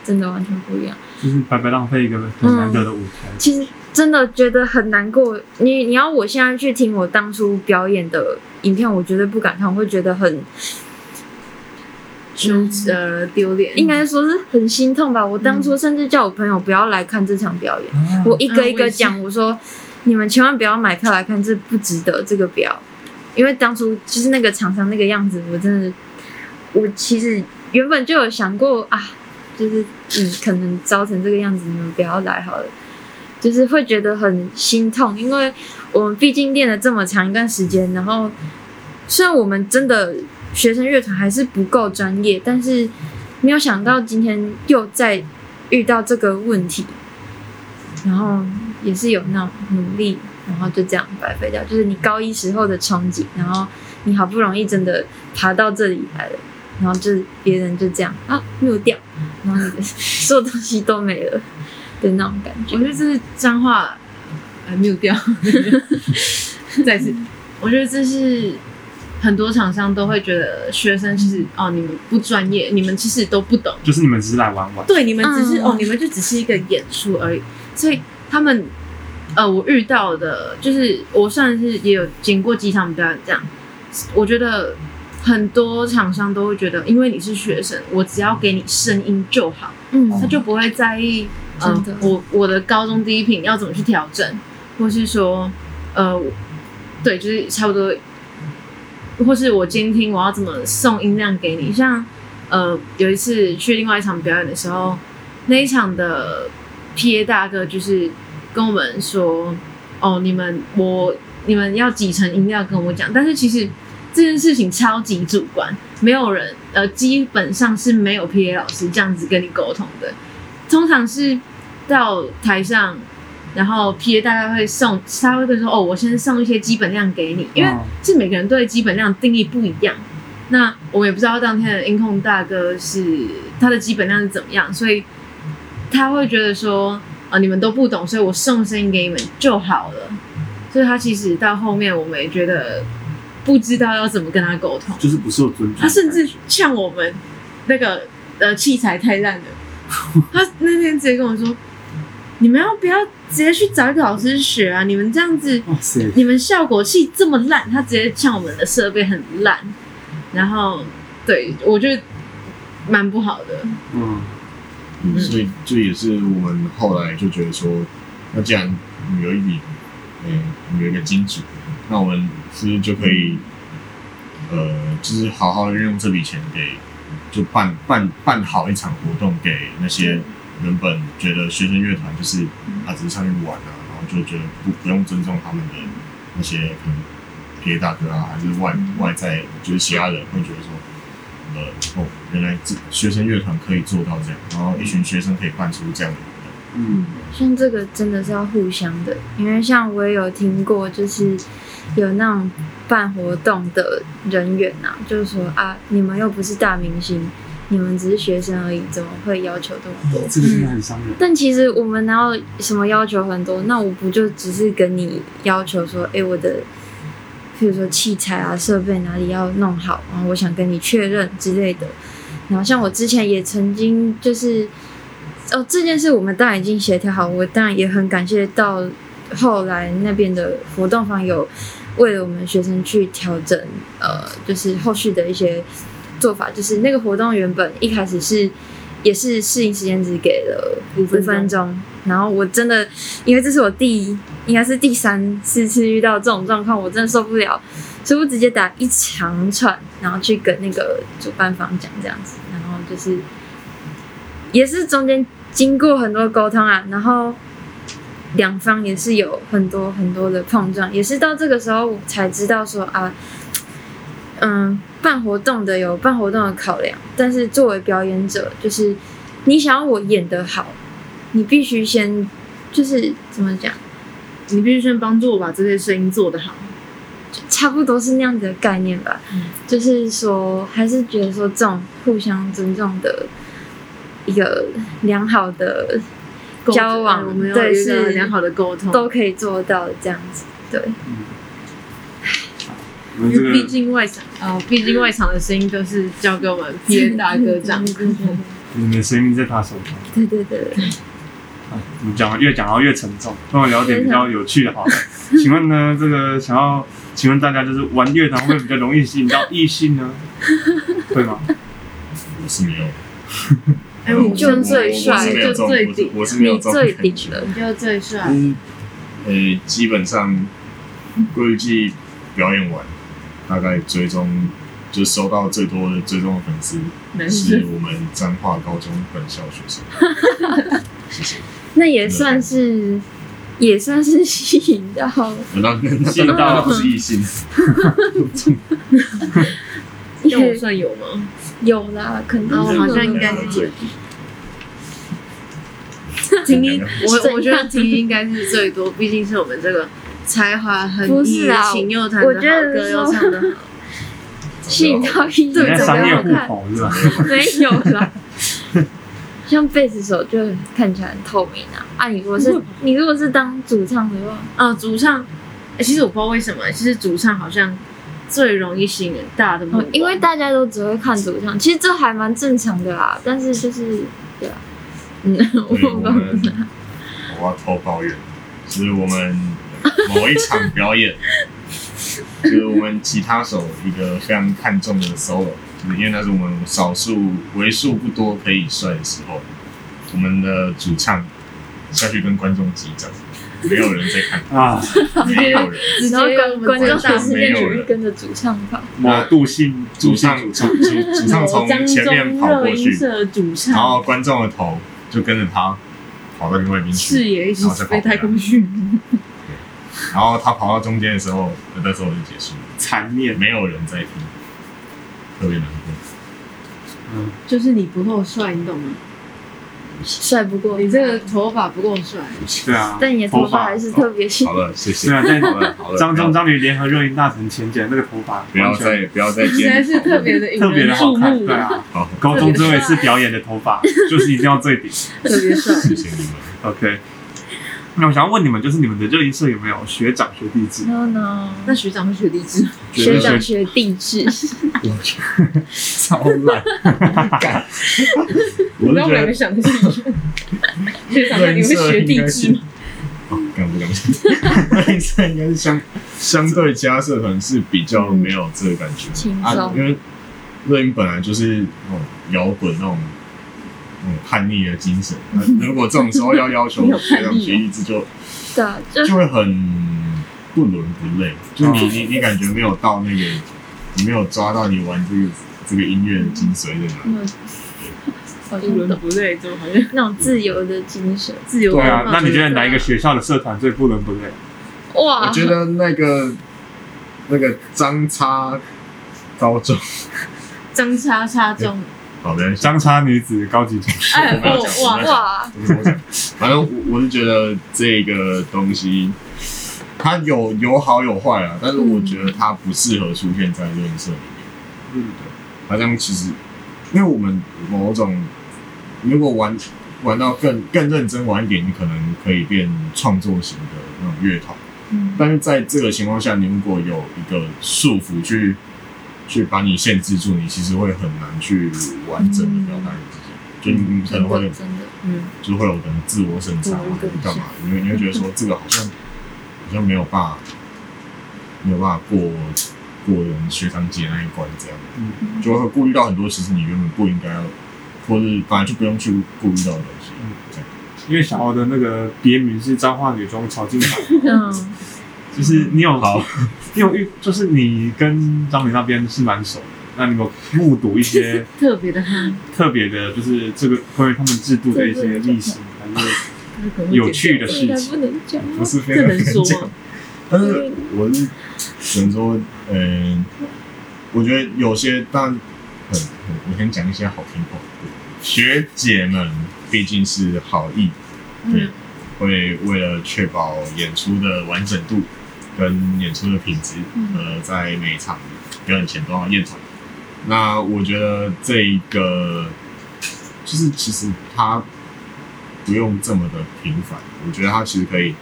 真的完全不一样，就是白白浪费一个很难得的舞台。嗯、其实真的觉得很难过。你你要我现在去听我当初表演的影片，我绝对不敢看，我会觉得很羞耻呃丢脸，应该说是很心痛吧。我当初甚至叫我朋友不要来看这场表演，嗯、我一个一个讲，我说你们千万不要买票来看，这不值得这个表。因为当初就是那个厂商那个样子，我真的，我其实原本就有想过啊，就是你可能糟成这个样子，你们不要来好了，就是会觉得很心痛，因为我们毕竟练了这么长一段时间，然后虽然我们真的学生乐团还是不够专业，但是没有想到今天又再遇到这个问题，然后也是有那种努力。然后就这样白费掉，就是你高一时候的憧憬，然后你好不容易真的爬到这里来了，然后就别人就这样啊没有掉，然后你的所有东西都没了的那种感觉。我觉得这是脏话，还没有掉。再次，我觉得这是很多厂商都会觉得学生其实哦，你们不专业，你们其实都不懂，就是你们只是来玩玩。对，你们只是、嗯、哦，你们就只是一个演出而已，所以他们。呃，我遇到的，就是我算是也有经过几场表演这样，我觉得很多厂商都会觉得，因为你是学生，我只要给你声音就好，嗯，他就不会在意，嗯、呃，我我的高中低频要怎么去调整，或是说，呃，对，就是差不多，或是我监听我要怎么送音量给你，像，呃，有一次去另外一场表演的时候，那一场的 PA 大哥就是。跟我们说，哦，你们我你们要几层音量跟我讲，但是其实这件事情超级主观，没有人呃，基本上是没有 PA 老师这样子跟你沟通的，通常是到台上，然后 PA 大概会送，他会跟说，哦，我先送一些基本量给你，因为是每个人对基本量定义不一样，那我们也不知道当天的音控大哥是他的基本量是怎么样，所以他会觉得说。啊，你们都不懂，所以我送声音给你们就好了。所以他其实到后面，我们也觉得不知道要怎么跟他沟通，就是不受尊重。他甚至呛我们那个呃器材太烂了。他那天直接跟我说：“你们要不要直接去找一个老师学啊？你们这样子，你们效果器这么烂。”他直接像我们的设备很烂。然后，对，我觉得蛮不好的。嗯。嗯、所以这也是我们后来就觉得说，那既然有一笔，嗯，有一个金主，那我们是不是就可以，呃，就是好好运用这笔钱给，就办办办好一场活动给那些原本觉得学生乐团就是他只是上去玩啊，然后就觉得不不用尊重他们的那些可能 PA 大哥啊，还是外外在就是其他人会觉得说。呃哦，原来这学生乐团可以做到这样，然后一群学生可以办出这样的活动。嗯，像这个真的是要互相的，因为像我也有听过，就是有那种办活动的人员呐、啊，就是说啊，你们又不是大明星，你们只是学生而已，怎么会要求这么多？这个真的很伤人。但其实我们哪有什么要求很多？那我不就只是跟你要求说，哎，我的。譬如说器材啊、设备哪里要弄好，然后我想跟你确认之类的。然后像我之前也曾经就是，哦，这件事我们当然已经协调好，我当然也很感谢到后来那边的活动方有为了我们学生去调整，呃，就是后续的一些做法。就是那个活动原本一开始是也是适应时间只给了五分钟。然后我真的，因为这是我第一，应该是第三四次遇到这种状况，我真的受不了，所以我直接打一长串，然后去跟那个主办方讲这样子，然后就是也是中间经过很多沟通啊，然后两方也是有很多很多的碰撞，也是到这个时候我才知道说啊，嗯，办活动的有办活动的考量，但是作为表演者，就是你想要我演得好。你必须先，就是怎么讲？你必须先帮助我把这些声音做得好，差不多是那样子的概念吧。嗯，就是说，还是觉得说这种互相尊重的一个良好的交往，我们有一个良好的沟通，都可以做到这样子。对，因为毕竟外场啊，毕竟外场的声音都是交给我们 PA 大哥这样。你的声音在他手上。对对对。怎么讲？越讲到越沉重，跟我聊点比较有趣的好了。请问呢，这个想要请问大家，就是玩乐团会比较容易吸引到 异性呢？会吗？我是没有，哎，你就最帅我是没有这种就最顶我是没有你这种最顶感觉了，你就最帅。嗯，呃，基本上贵季表演完，大概追踪就收到最多的追踪的粉丝是我们彰化高中本校学生。谢谢。那也算是也算是吸引到，那吸引到那不是异性，那我也算有吗？有啦，肯定哦是有好像应该的是有。婷婷，我我觉得婷婷应该是最多，毕竟是我们这个才华横溢不是、啊情又弹的好我觉得歌，又说唱得好。吸引到异性，你在这商业互个好看，捧是吧？没有啦。像贝斯手就看起来很透明啊，啊，你如果是你如果是当主唱的话，哦，主唱，欸其实我不知道为什么，其实主唱好像最容易吸引大家的目光，哦因为大家都只会看主唱，其实这还蛮正常的啦。但是就是对啊，嗯，我对我不知道们我要偷抱怨，就是我们某一场表演，就是我们吉他手一个非常看重的 solo，就是因为那是我们少数为数不多可以帅的时候，我们的主唱下去跟观众击掌，没有人在看，啊，没有人。直接然后跟观观众大没有人跟着主唱跑，某杜信主唱主主主唱从前面跑过去，然后观众的头就跟着他跑到另外一边去，视野一起然后再跑回来。飞太空去。然后他跑到中间的时候，那时候就结束了，残念，没有人在听，特别难过。嗯，就是你不够帅，你懂吗？帅不过你这个头发不够帅。对啊，但你的头发还是特别细好。了，谢谢。对啊，在好了好了，张中张女联合热音大臣前姐那个头发，不要再不要再实在是特别的特别的好看，对啊，好，高中最后一次表演的头发就是一定要最顶。特别帅。谢谢你们。OK，那我想要问你们，就是你们的热音社有没有学长学弟制？No no，那学长和学弟制，学长学弟制，超烂，干！我是觉得想的是一样。学长，你会学弟制吗？哦，敢不敢？热音社应该是相相对其他社团是比较没有这个感觉啊，轻松因为热音本来就是那种摇滚那种叛逆的精神，那如果这种时候要要求 学长学弟制就。对啊，就就会很不伦不类，就你你你感觉没有到那个，你没有抓到你玩这个这个音乐的精髓在哪？嗯，好像懂不对，就好像那种自由的精神。自由？对啊，那你觉得哪一个学校的社团最不伦不类？哇，我觉得那个那个张叉高中，张叉叉中？好的，相差女子高级同学，哎我没有讲哇我没有讲。反正我我是觉得这个东西它有有好有坏啊，但是我觉得它不适合出现在热音社里面。嗯，好像其实，因为我们某种如果玩玩到更更认真玩一点，你可能可以变创作型的那种乐团。嗯，但是在这个情况下，你如果有一个束缚去去把你限制住，你其实会很难去完整的表达你自己。就你可能会真的，嗯，就会有可能自我审查或者干嘛，因为你会觉得说这个好像好像没有办法没有办法过过人学长姐那一关这样。嗯，就会顾虑到很多其实你原本不应该要，或是本来就不用去顾虑到的东西。这样。因为小敖的那个别名是彰化女装超金牌，嗯，就是你有好，你有遇，就是你跟张明那边是蛮熟的，那你有目睹一些 特别的哈，特别的，就是这个关于他们制度的一些历史，还是有趣的事情不能讲不是非这常能讲？但是我是只能说，嗯、我觉得有些当然很很，我先讲一些好听话。学姐们毕竟是好意，对，嗯会为了确保演出的完整度跟演出的品质，呃，在每一场表演前都要验场。那我觉得这一个就是其实它不用这么的频繁，我觉得它其实可以，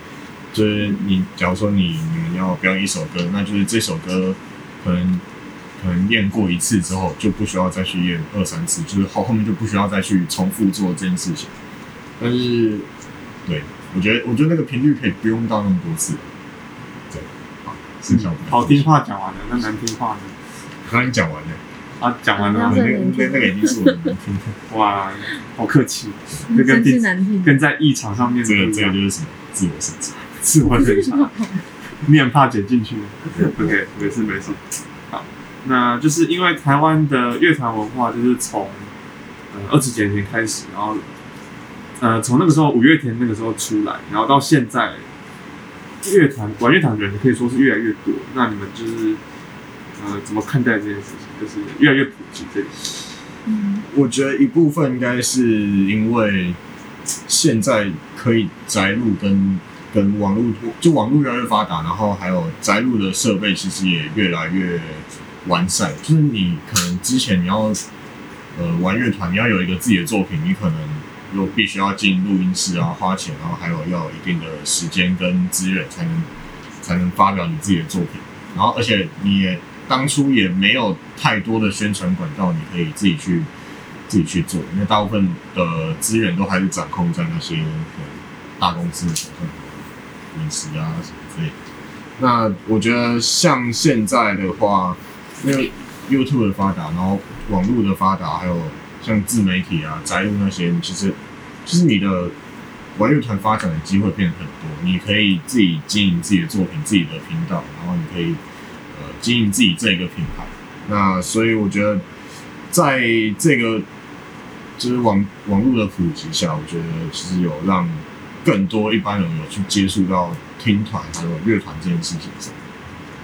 就是你假如说你你们要表演一首歌，那就是这首歌可能可能验过一次之后就不需要再去验二三次，就是后后面就不需要再去重复做这件事情。但是对，我觉得我觉得那个频率可以不用到那么多次。对，好，听话讲完了，那难听话呢？刚刚讲完了。啊，讲完了，啊那那那个已经是我的难听。哇，好客气，这跟真是难听。跟在议场上面这个这个就是什么自我审查，自我审查，你很怕剪进去。OK，没事没事。好，那就是因为台湾的乐团文化就是从呃二十几年前开始，然后呃从那个时候五月天那个时候出来，然后到现在乐团玩乐团的人可以说是越来越多。那你们就是呃怎么看待这件事情？就是越来越普及这个。嗯，我觉得一部分应该是因为现在可以载入跟跟网络，就网络越来越发达，然后还有载入的设备其实也越来越完善。就是你可能之前你要呃玩乐团，你要有一个自己的作品，你可能又必须要进录音室啊，花钱，然后还有要有一定的时间跟资源才能才能发表你自己的作品。然后而且你也。当初也没有太多的宣传管道，你可以自己去自己去做，因为大部分的资源都还是掌控在那些大公司的手上，饮食啊什么之类的。那我觉得像现在的话，因为 YouTube 的发达，然后网络的发达，还有像自媒体啊、宅录那些，其实就是你的玩乐团发展的机会变得很多。你可以自己经营自己的作品、自己的频道，然后你可以。经营自己这个品牌，那所以我觉得，在这个就是网网络的普及下，我觉得其实有让更多一般人有去接触到听团还有乐团这件事情上。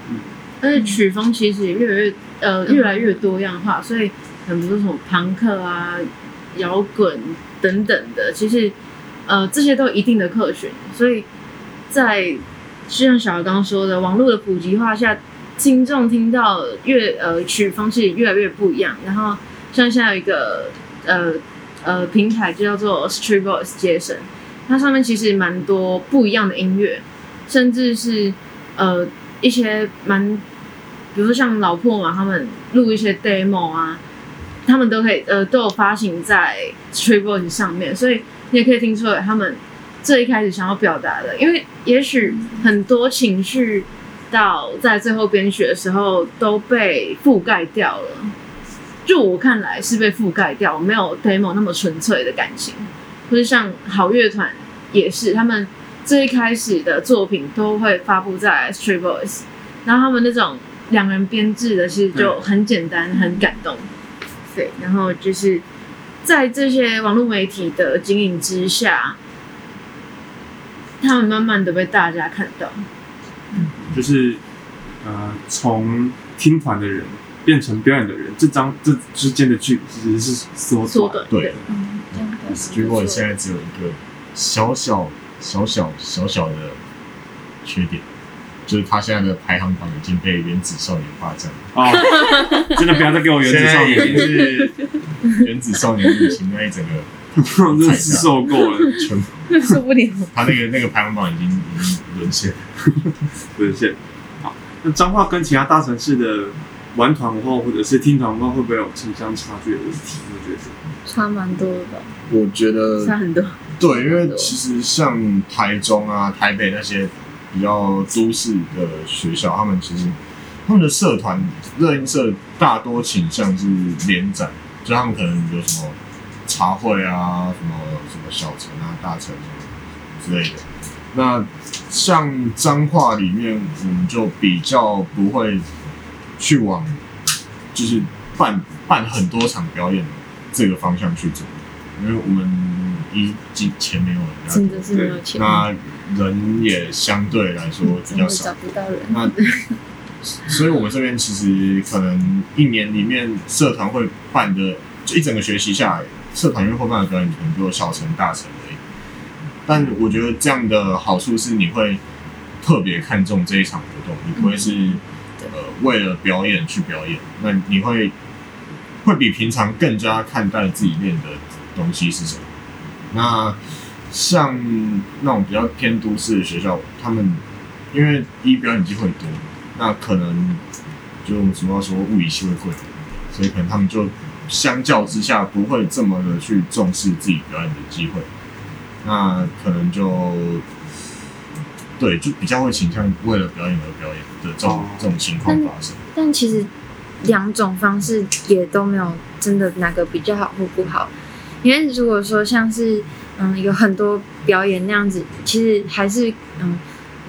嗯，而且曲风其实也越来越呃越来越多样化，所以很多什么朋克啊、摇滚等等的，其实呃这些都有一定的客群，所以在就像小刚刚说的，网络的普及化下。听众听到越呃曲风是越来越不一样，然后像现在有一个呃呃平台就叫做 Street Voice 街声，它上面其实蛮多不一样的音乐，甚至是呃一些蛮，比如说像老破嘛，他们录一些 demo 啊，他们都可以呃都有发行在 Street Voice 上面，所以你也可以听出来他们最一开始想要表达的，因为也许很多情绪。到在最后编曲的时候都被覆盖掉了，就我看来是被覆盖掉，没有 demo 那么纯粹的感情。或是像好乐团也是，他们最一开始的作品都会发布在 Street Voice，然后他们那种两人编制的其实就很简单，很感动。对，然后就是在这些网络媒体的经营之下，他们慢慢的被大家看到。就是，呃，从听团的人变成表演的人，这张这之间的距离其实是缩缩短。对，结果现在只有一个小小小小小小的缺点，就是他现在的排行榜已经被原子少年霸占了。哦，真的不要再给我原子少年，已经是原子少年入侵那一整个，真的是受够了，全 受不了。他那个那个排行榜已经已经沦陷。沦陷。好，那彰化跟其他大城市的玩团文化或者是听团文化会不会有城乡差距的问题？我觉得差蛮多的吧。我觉得差很多。对，因为其实像台中啊、台北那些比较都市的学校，他们其实他们的社团热音社大多倾向是联展，就他们可能有什么茶会啊、什么什么小城啊、大城之类的。那像彰化里面，我们就比较不会去往就是办办很多场表演这个方向去走，因为我们一金钱没有，真的是没有钱，那人也相对来说比较少，找不到人。那 所以我们这边其实可能一年里面社团会办的，就一整个学习下来，社团会办的表演可能就小城大城。但我觉得这样的好处是，你会特别看重这一场活动，你不会是呃为了表演去表演，那你会会比平常更加看待自己练的东西是什么。那像那种比较偏都市的学校，他们因为一表演机会多，那可能就俗话说物以稀为贵，所以可能他们就相较之下不会这么的去重视自己表演的机会。那可能就对，就比较会倾向为了表演而表演的这种、这种情况发生。但其实两种方式也都没有真的哪个比较好或不好，因为如果说像是嗯有很多表演那样子，其实还是嗯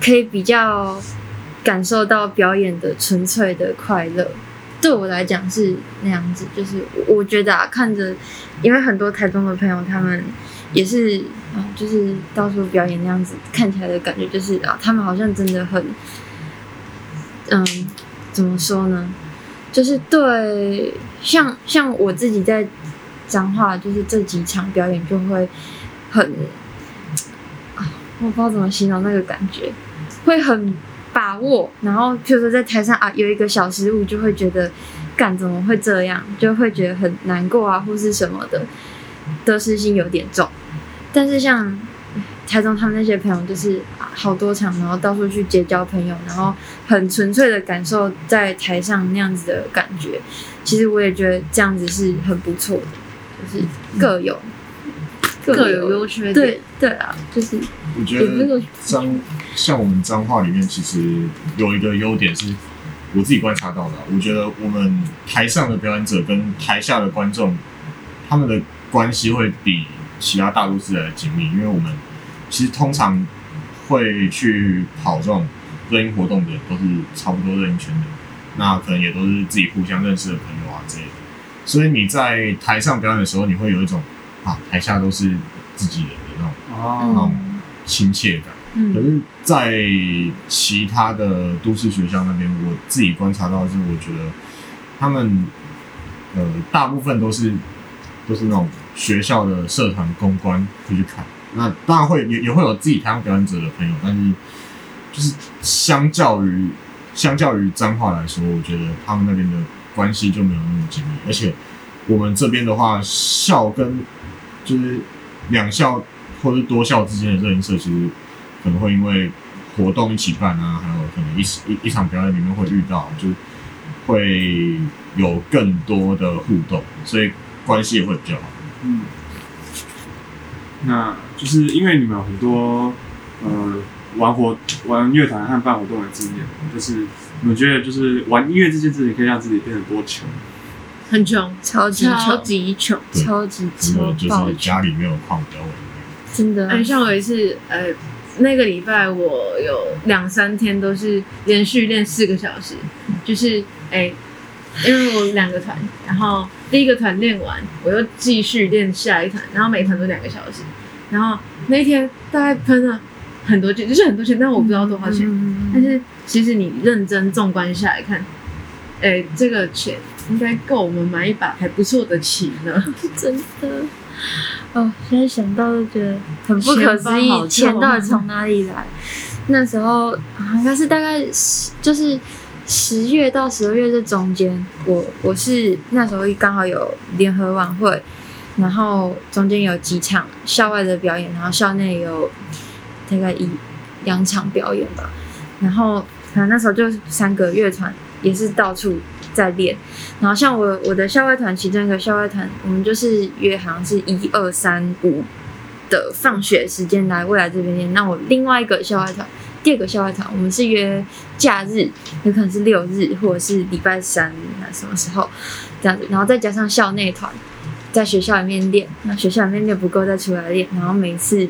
可以比较感受到表演的纯粹的快乐。对我来讲是那样子，就是我觉得啊，看着，因为很多台中的朋友他们也是啊，就是到处表演那样子，看起来的感觉就是啊，他们好像真的很，嗯，怎么说呢？就是对，像像我自己在彰化，就是这几场表演就会很啊，我不知道怎么形容那个感觉，会很。把握，然后譬如说在台上啊，有一个小失误，就会觉得，干怎么会这样，就会觉得很难过啊，或是什么的，得失心有点重。但是像台中他们那些朋友，就是好多场，然后到处去结交朋友，然后很纯粹的感受在台上那样子的感觉。其实我也觉得这样子是很不错的，就是各有。各有优缺点。对对啊，就是我觉得彰像我们彰化里面，其实有一个优点是，我自己观察到的。我觉得我们台上的表演者跟台下的观众，他们的关系会比其他大都市来的紧密，因为我们其实通常会去跑这种热音活动的，都是差不多热音圈的，那可能也都是自己互相认识的朋友啊之类的。所以你在台上表演的时候，你会有一种。啊，台下都是自己人的那种，哦、那种亲切感。嗯、可是，在其他的都市学校那边，我自己观察到的是，我觉得他们呃，大部分都是都是那种学校的社团公关会去看。那当然会也也会有自己台上表演者的朋友，但是就是相较于相较于彰化来说，我觉得他们那边的关系就没有那么紧密。而且我们这边的话，校跟就是两校或者多校之间的热音社，其实可能会因为活动一起办啊，还有可能一一一场表演里面会遇到，就会有更多的互动，所以关系会比较好。嗯，那就是因为你们有很多呃玩活玩乐团和办活动的经验，就是你们觉得就是玩音乐这件事情可以让自己变得多穷？很穷，超级超级穷，超级穷，就是家里没有矿比较稳真的。哎，像有一次，呃，那个礼拜我有两三天都是连续练四个小时，就是哎，因为我两个团，然后第一个团练完，我又继续练下一团，然后每团都两个小时，然后那天大概喷了很多钱，就是很多钱，但我不知道多少钱，嗯、但是其实你认真纵观下来看，哎，这个钱。应该够我们买一把还不错的琴呢，真的。哦，现在想到都觉得很不可思议，钱到底从哪里来？那时候应该是大概十，就是十月到十二月这中间，我我是那时候刚好有联合晚会，然后中间有几场校外的表演，然后校内有大概一两场表演吧，然后可能那时候就三个乐团也是到处。在练，然后像我我的校外团，其中一个校外团，我们就是约好像是一二三五的放学时间来未来这边练。那我另外一个校外团，第二个校外团，我们是约假日，有可能是六日或者是礼拜三，那什么时候这样子，然后再加上校内团，在学校里面练，那学校里面练不够再出来练，然后每次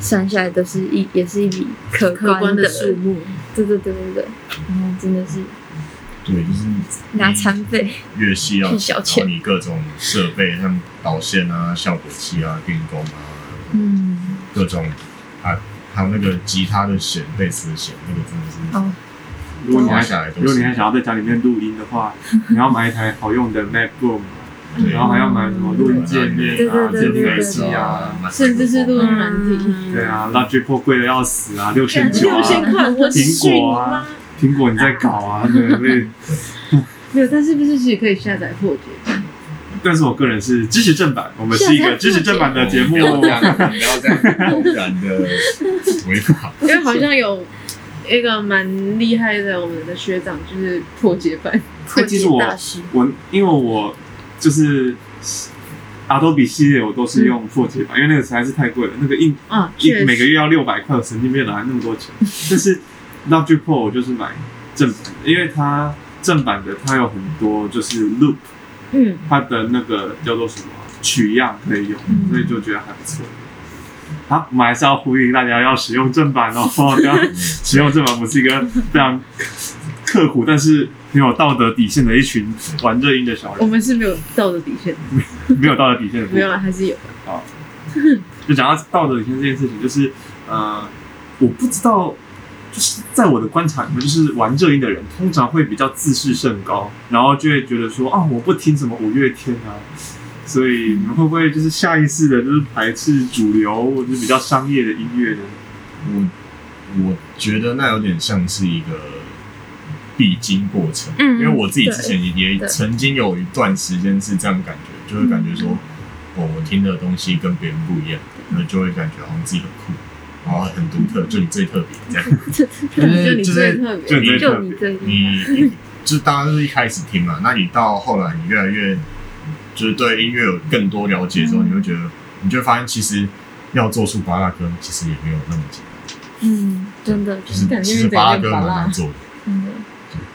算下来都是一也是一笔可观的数目。对对对对对，然后真的是。对，就是拿餐费，乐器要找你各种设备，像导线啊、效果器啊、电工啊，嗯，各种啊，还有那个吉他的弦、贝斯的弦，那个真的是哦。如果你还想，如果你还想要在家里面录音的话，你要买一台好用的 MacBook，然后还要买什么录音界面啊、键盘器啊，甚至是录音软体。对啊，Logic Pro 贵的要死啊，六千九啊，六千块，我 苹果啊。苹果你在搞啊？对不对？没有，但是不是其实可以下载破解？但是我个人是支持正版，我们是一个支持正版的节目。不要这样，公然的违法。因为好像有一个蛮厉害的，我们的学长就是破解版。破解大师。我因为我就是阿多比系列我都是用破解版，因为那个实在是太贵了，那个印啊，一，每个月要六百块，神经病哪来那么多钱？但是 Logic Pro 我就是买正版的，因为它正版的它有很多就是 loop，嗯，它的那个叫做什么取样可以用，所以就觉得还不错。好，我们还是要呼吁大家要使用正版哦，不要使用正版，不是一个非常刻苦但是很有道德底线的一群玩热音的小人。我人，们是没有道德底线的，没有道德底线的部没有了，还是有。好，就讲到道德底线这件事情，就是呃，我不知道，就是在我的观察里面，就是玩热音的人通常会比较自视甚高，然后就会觉得说啊，我不听什么五月天啊，所以你们会不会就是下意识的就是排斥主流或者是比较商业的音乐呢？我我觉得那有点像是一个必经过程，嗯因为我自己之前也也曾经有一段时间是这样感觉，就会感觉说，哦，我听的东西跟别人不一样，那就会感觉好像自己很酷，然后很独特，就你最特别这样。就是你就是最特别，就你最特别，就你最你你就是大家都是一开始听嘛，那你到后来你越来越就是对音乐有更多了解之后，你会觉得，你就会发现其实要做出巴拉歌，其实也没有那么简单，嗯，真的，就是感觉其实巴拉歌蛮难做的。真的，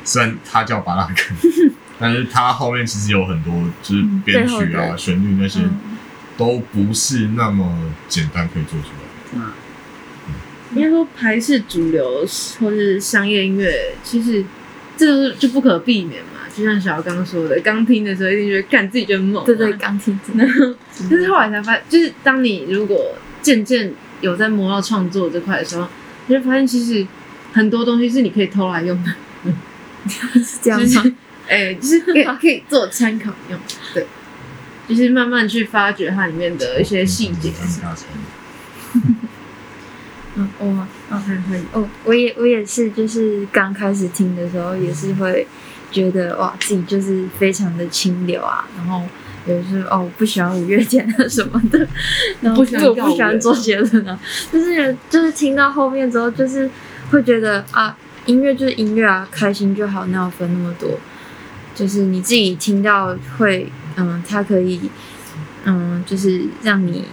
虽然它叫巴拉歌，但是它后面其实有很多就是编曲啊、旋律那些嗯都不是那么简单可以做出来的。应该说排斥主流或是商业音乐，其实这都是就不可避免嘛。就像小姚刚刚说的，刚听的时候一定觉得干自己就很猛、啊，对对，刚听真的，但是后来才发现，就是当你如果渐渐有在摸到创作这块的时候，你就发现其实很多东西是你可以偷来用的，是这样就是吗？哎、就是可以 可以做参考用，对，就是慢慢去发掘它里面的一些细节。嗯，我吗？哦，可以哦，我也我也是，就是刚开始听的时候，也是会觉得哇，自己就是非常的清流啊，然后有时候哦，我不喜欢五月天啊什么的，然后不喜欢我不喜告五人欢周杰伦啊，就是就是听到后面之后，就是会觉得啊，音乐就是音乐啊，开心就好，哪有分那么多？就是你自己听到会，嗯，它可以，嗯，就是让你。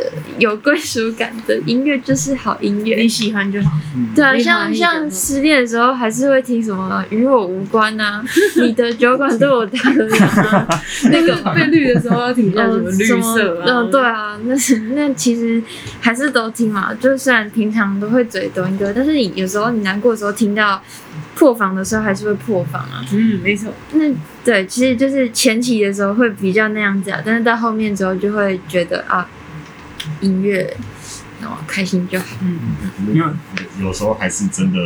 呃有归属感的音乐就是好音乐，你喜欢就好。对啊，像像失恋的时候，还是会听什么与我无关呐、你的酒馆对我打烊啊，那个 被绿的时候要停下什么呃绿色啊？嗯，对啊，那是那其实还是都听嘛。就虽然平常都会嘴抖音歌，但是你有时候你难过的时候听到破防的时候，还是会破防啊。嗯，没错。那对，其实就是前期的时候会比较那样子啊，但是到后面之后就会觉得啊，音乐，然后开心就好。嗯，因为有有时候还是真的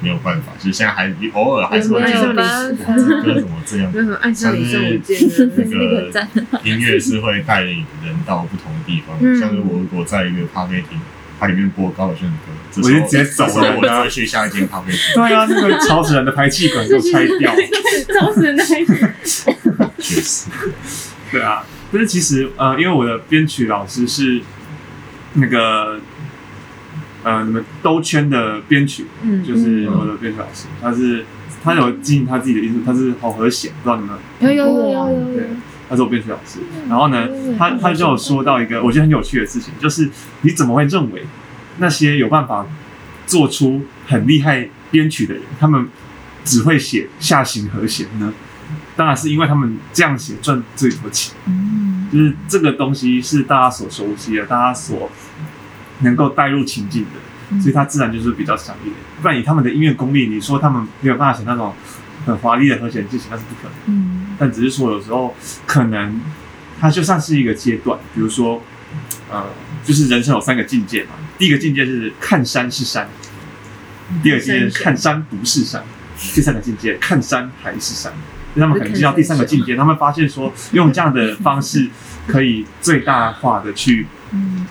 没有办法，就是现在还偶尔还是会没有觉得办法这歌怎么这样？为什么爱上你送我像剑呢？那那个。音乐是会带领人到不同的地方，嗯像是我如果在一个咖啡厅，它里面播高尔宣的歌，我就直接走这时候人啊我就会去下一间咖啡厅。对啊，那个吵死人的排气管给我拆掉。招死人的孩子。确实，对啊，但是其实呃，因为我的编曲老师是那个呃你们兜圈的编曲，嗯。就是我的编曲老师，他是他有经营他自己的艺术，他是好和弦，不知道你们有有有有。有有对，他是我编曲老师。然后呢，他他就有说到一个我觉得很有趣的事情，就是你怎么会认为那些有办法做出很厉害编曲的人，他们只会写下行和弦呢？当然是因为他们这样写赚最多钱。嗯，就是这个东西是大家所熟悉的，大家所能够带入情境的，所以它自然就是比较强烈。不然以他们的音乐功力，你说他们没有办法写那种很华丽的和弦进行，那是不可能。嗯但只是说有时候可能它就算是一个阶段，比如说呃，就是人生有三个境界嘛。第一个境界是看山是山，第二个境界是看山不是山，第三个境界看山还是山。他们可能进到第三个境界，他们发现说用这样的方式可以最大化的去嗯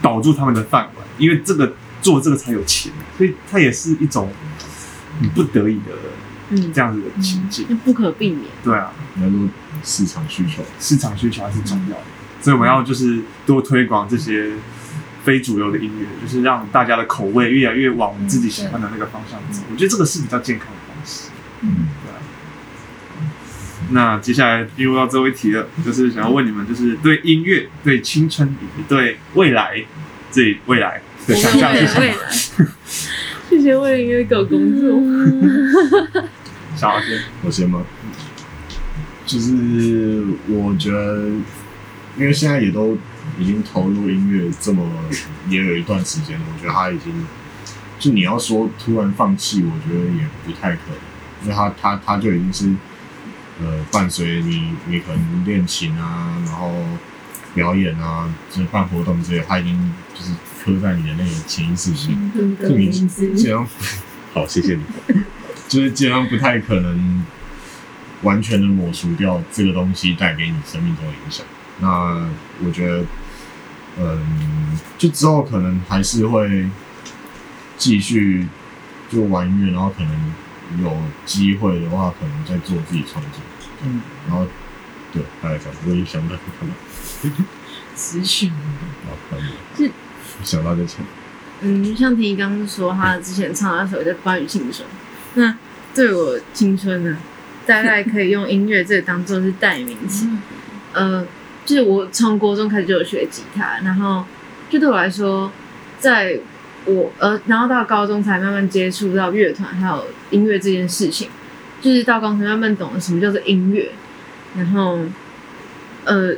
保住他们的饭碗，因为这个做这个才有钱，所以它也是一种很不得已的嗯，这样子的情境。就不可避免。对啊，要说市场需求，市场需求还是重要的，所以我们要就是多推广这些非主流的音乐，就是让大家的口味越来越往自己喜欢的那个方向走。我觉得这个是比较健康的方式。嗯。那接下来进入到最后一题了，就是想要问你们，就是对音乐、对青春、对未来，自己未来。的想象是什么？谢谢为了音乐狗工作。小华先，我先吗？就是我觉得，因为现在也都已经投入音乐这么也有一段时间了，我觉得他已经，就你要说突然放弃，我觉得也不太可能，因为他他他就已经是。呃，伴随你，你可能练琴啊，然后表演啊，就是办活动之类，它已经就是刻在你的那个潜意识里，就你基本上，好，谢谢你，就是基本上不太可能完全的抹除掉这个东西带给你生命中的影响。那我觉得，嗯，就之后可能还是会继续就玩音乐，然后可能。有机会的话，可能再做自己创作。嗯，然后对大概这样，我也想到可能词曲。是想到就唱。嗯，像婷宜刚刚说，他之前唱的那首叫《关于青春》，那对我青春呢，大概可以用音乐这个当做是代名词。呃，就是我从国中开始就有学吉他，然后就对我来说，在。我呃，然后到高中才慢慢接触到乐团还有音乐这件事情，就是到高中才慢慢懂了什么叫做音乐。然后，呃，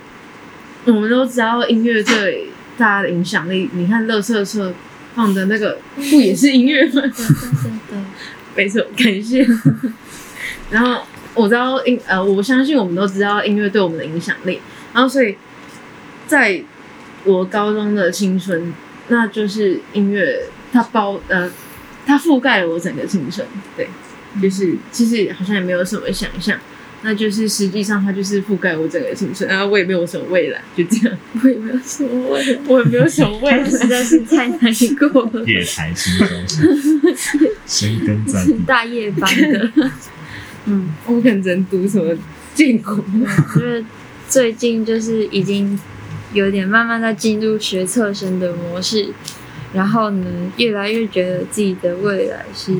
我们都知道音乐对大家的影响力。你看，乐色车放的那个不也是音乐吗？对对对，没错，感谢。然后我知道音呃，我相信我们都知道音乐对我们的影响力。然后，所以在我高中的青春。那就是音乐，它包呃，它覆盖了我整个青春，对，就是其实好像也没有什么想象，那就是实际上它就是覆盖我整个青春，然后我也没有什么未来，就这样，我也没有什么未来，我也没有什么未来，实在是太难过了。夜台新中生根在大夜班的，嗯，我可能只能读什么建国，就是最近就是已经。有点慢慢在进入学测生的模式，然后呢，越来越觉得自己的未来是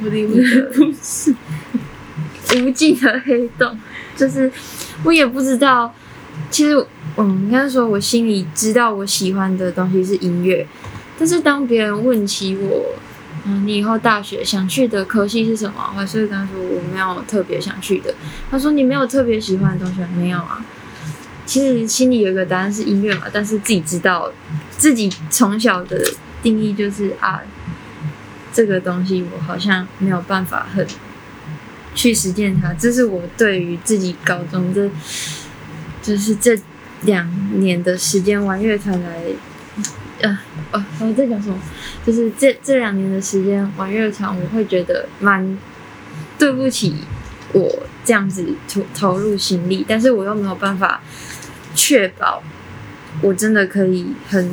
无尽的黑洞，就是我也不知道。其实，嗯，应该说，我心里知道我喜欢的东西是音乐，但是当别人问起我，嗯，你以后大学想去的科系是什么？我还是会跟他说我没有特别想去的。他说你没有特别喜欢的东西？没有啊。其实心里有一个答案是音乐嘛，但是自己知道，自己从小的定义就是啊，这个东西我好像没有办法很去实践它。这是我对于自己高中这，就是这两年的时间玩乐团来，呃，哦，我在讲什么？就是这这两年的时间玩乐团，我会觉得蛮对不起我这样子投投入心力，但是我又没有办法。确保我真的可以很，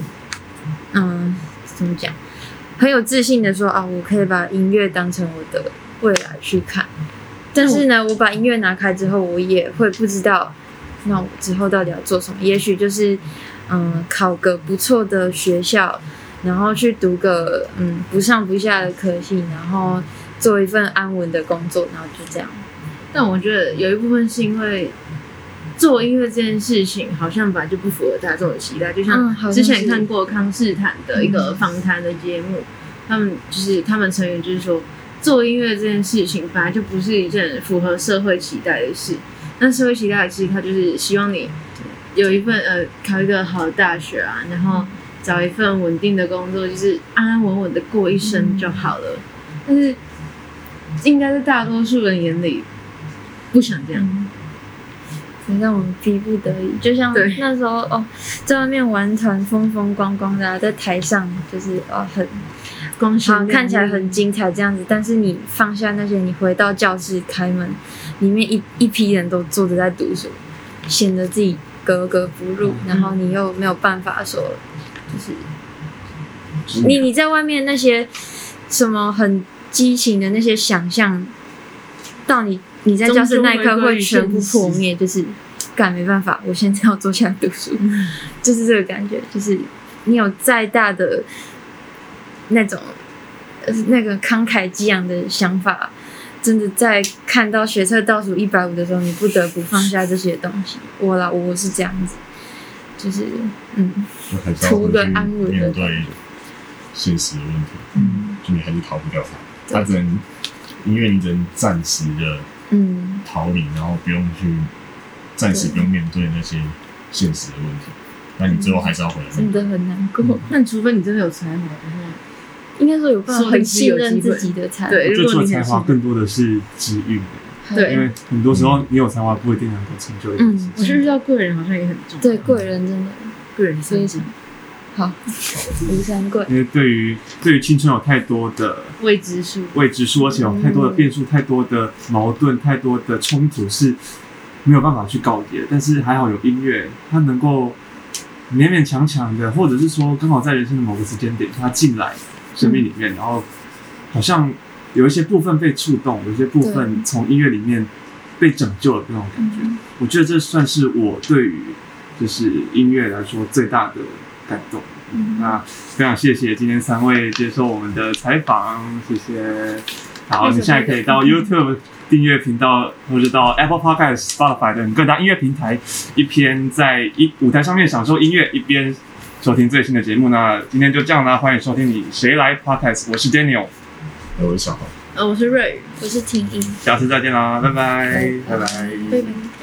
嗯，怎么讲，很有自信的说啊，我可以把音乐当成我的未来去看。但是呢，我把音乐拿开之后，我也会不知道，那我之后到底要做什么？也许就是，嗯，考个不错的学校，然后去读个嗯不上不下的科系，然后做一份安稳的工作，然后就这样。但我觉得有一部分是因为。做音乐这件事情好像本来就不符合大众的期待，就像之前看过康斯坦的一个访谈的节目，他们就是他们成员就是说，做音乐这件事情本来就不是一件符合社会期待的事。那社会期待其实他就是希望你有一份呃考一个好的大学啊，然后找一份稳定的工作，就是安安稳稳的过一生就好了。但是应该在大多数人眼里不想这样。让我们逼不得已，就像那时候哦，在外面玩团风风光光的，在台上就是哦很光鲜，看起来很精彩这样子。但是你放下那些，你回到教室开门，里面一一批人都坐着在读书，显得自己格格不入。然后你又没有办法说，就是你你在外面那些什么很激情的那些想象，到你。你在教室那一刻会全部破灭，就是，干没办法，我现在要坐下来读书，就是这个感觉，就是你有再大的那种，那个慷慨激昂的想法，真的在看到学测倒数一百五的时候，你不得不放下这些东西。我啦，我是这样子，就是嗯，就还是要图个安稳的现实的问题，嗯就你还是逃不掉它，对。它只能因为，你只能暂时的嗯，逃离，然后不用去暂时不用面对那些现实的问题，那你最后还是要回来。真的很难过。那除非你真的有才华的话，应该说有办法很信任自己的才华，对我觉得除了才华，更多的是机遇。对因为很多时候你有才华不一定能够成就一件事情。我觉得遇到贵人好像也很重要。对贵人真的贵人非常好，吴三桂。因为对于对于青春有太多的未知数，未知数，而且有太多的变数、太多的矛盾、太多的冲突是没有办法去告别。但是还好有音乐，它能够勉勉强强的，或者是说刚好在人生的某个时间点，它进来生命里面，然后好像有一些部分被触动，有一些部分从音乐里面被拯救了那种感觉。我觉得这算是我对于就是音乐来说最大的感动。嗯，那非常谢谢今天三位接受我们的采访，谢谢。好，你现在可以到 YouTube 订阅频道，或者到 Apple Podcast、Spotify 等各大音乐平台，一边在一舞台上面享受音乐，一边收听最新的节目。那今天就这样啦，欢迎收听你谁来 Podcast，我是 Daniel，我是小豪，呃，我是瑞宇，我是婷音，下次再见啦，拜拜，拜拜，拜拜。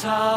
在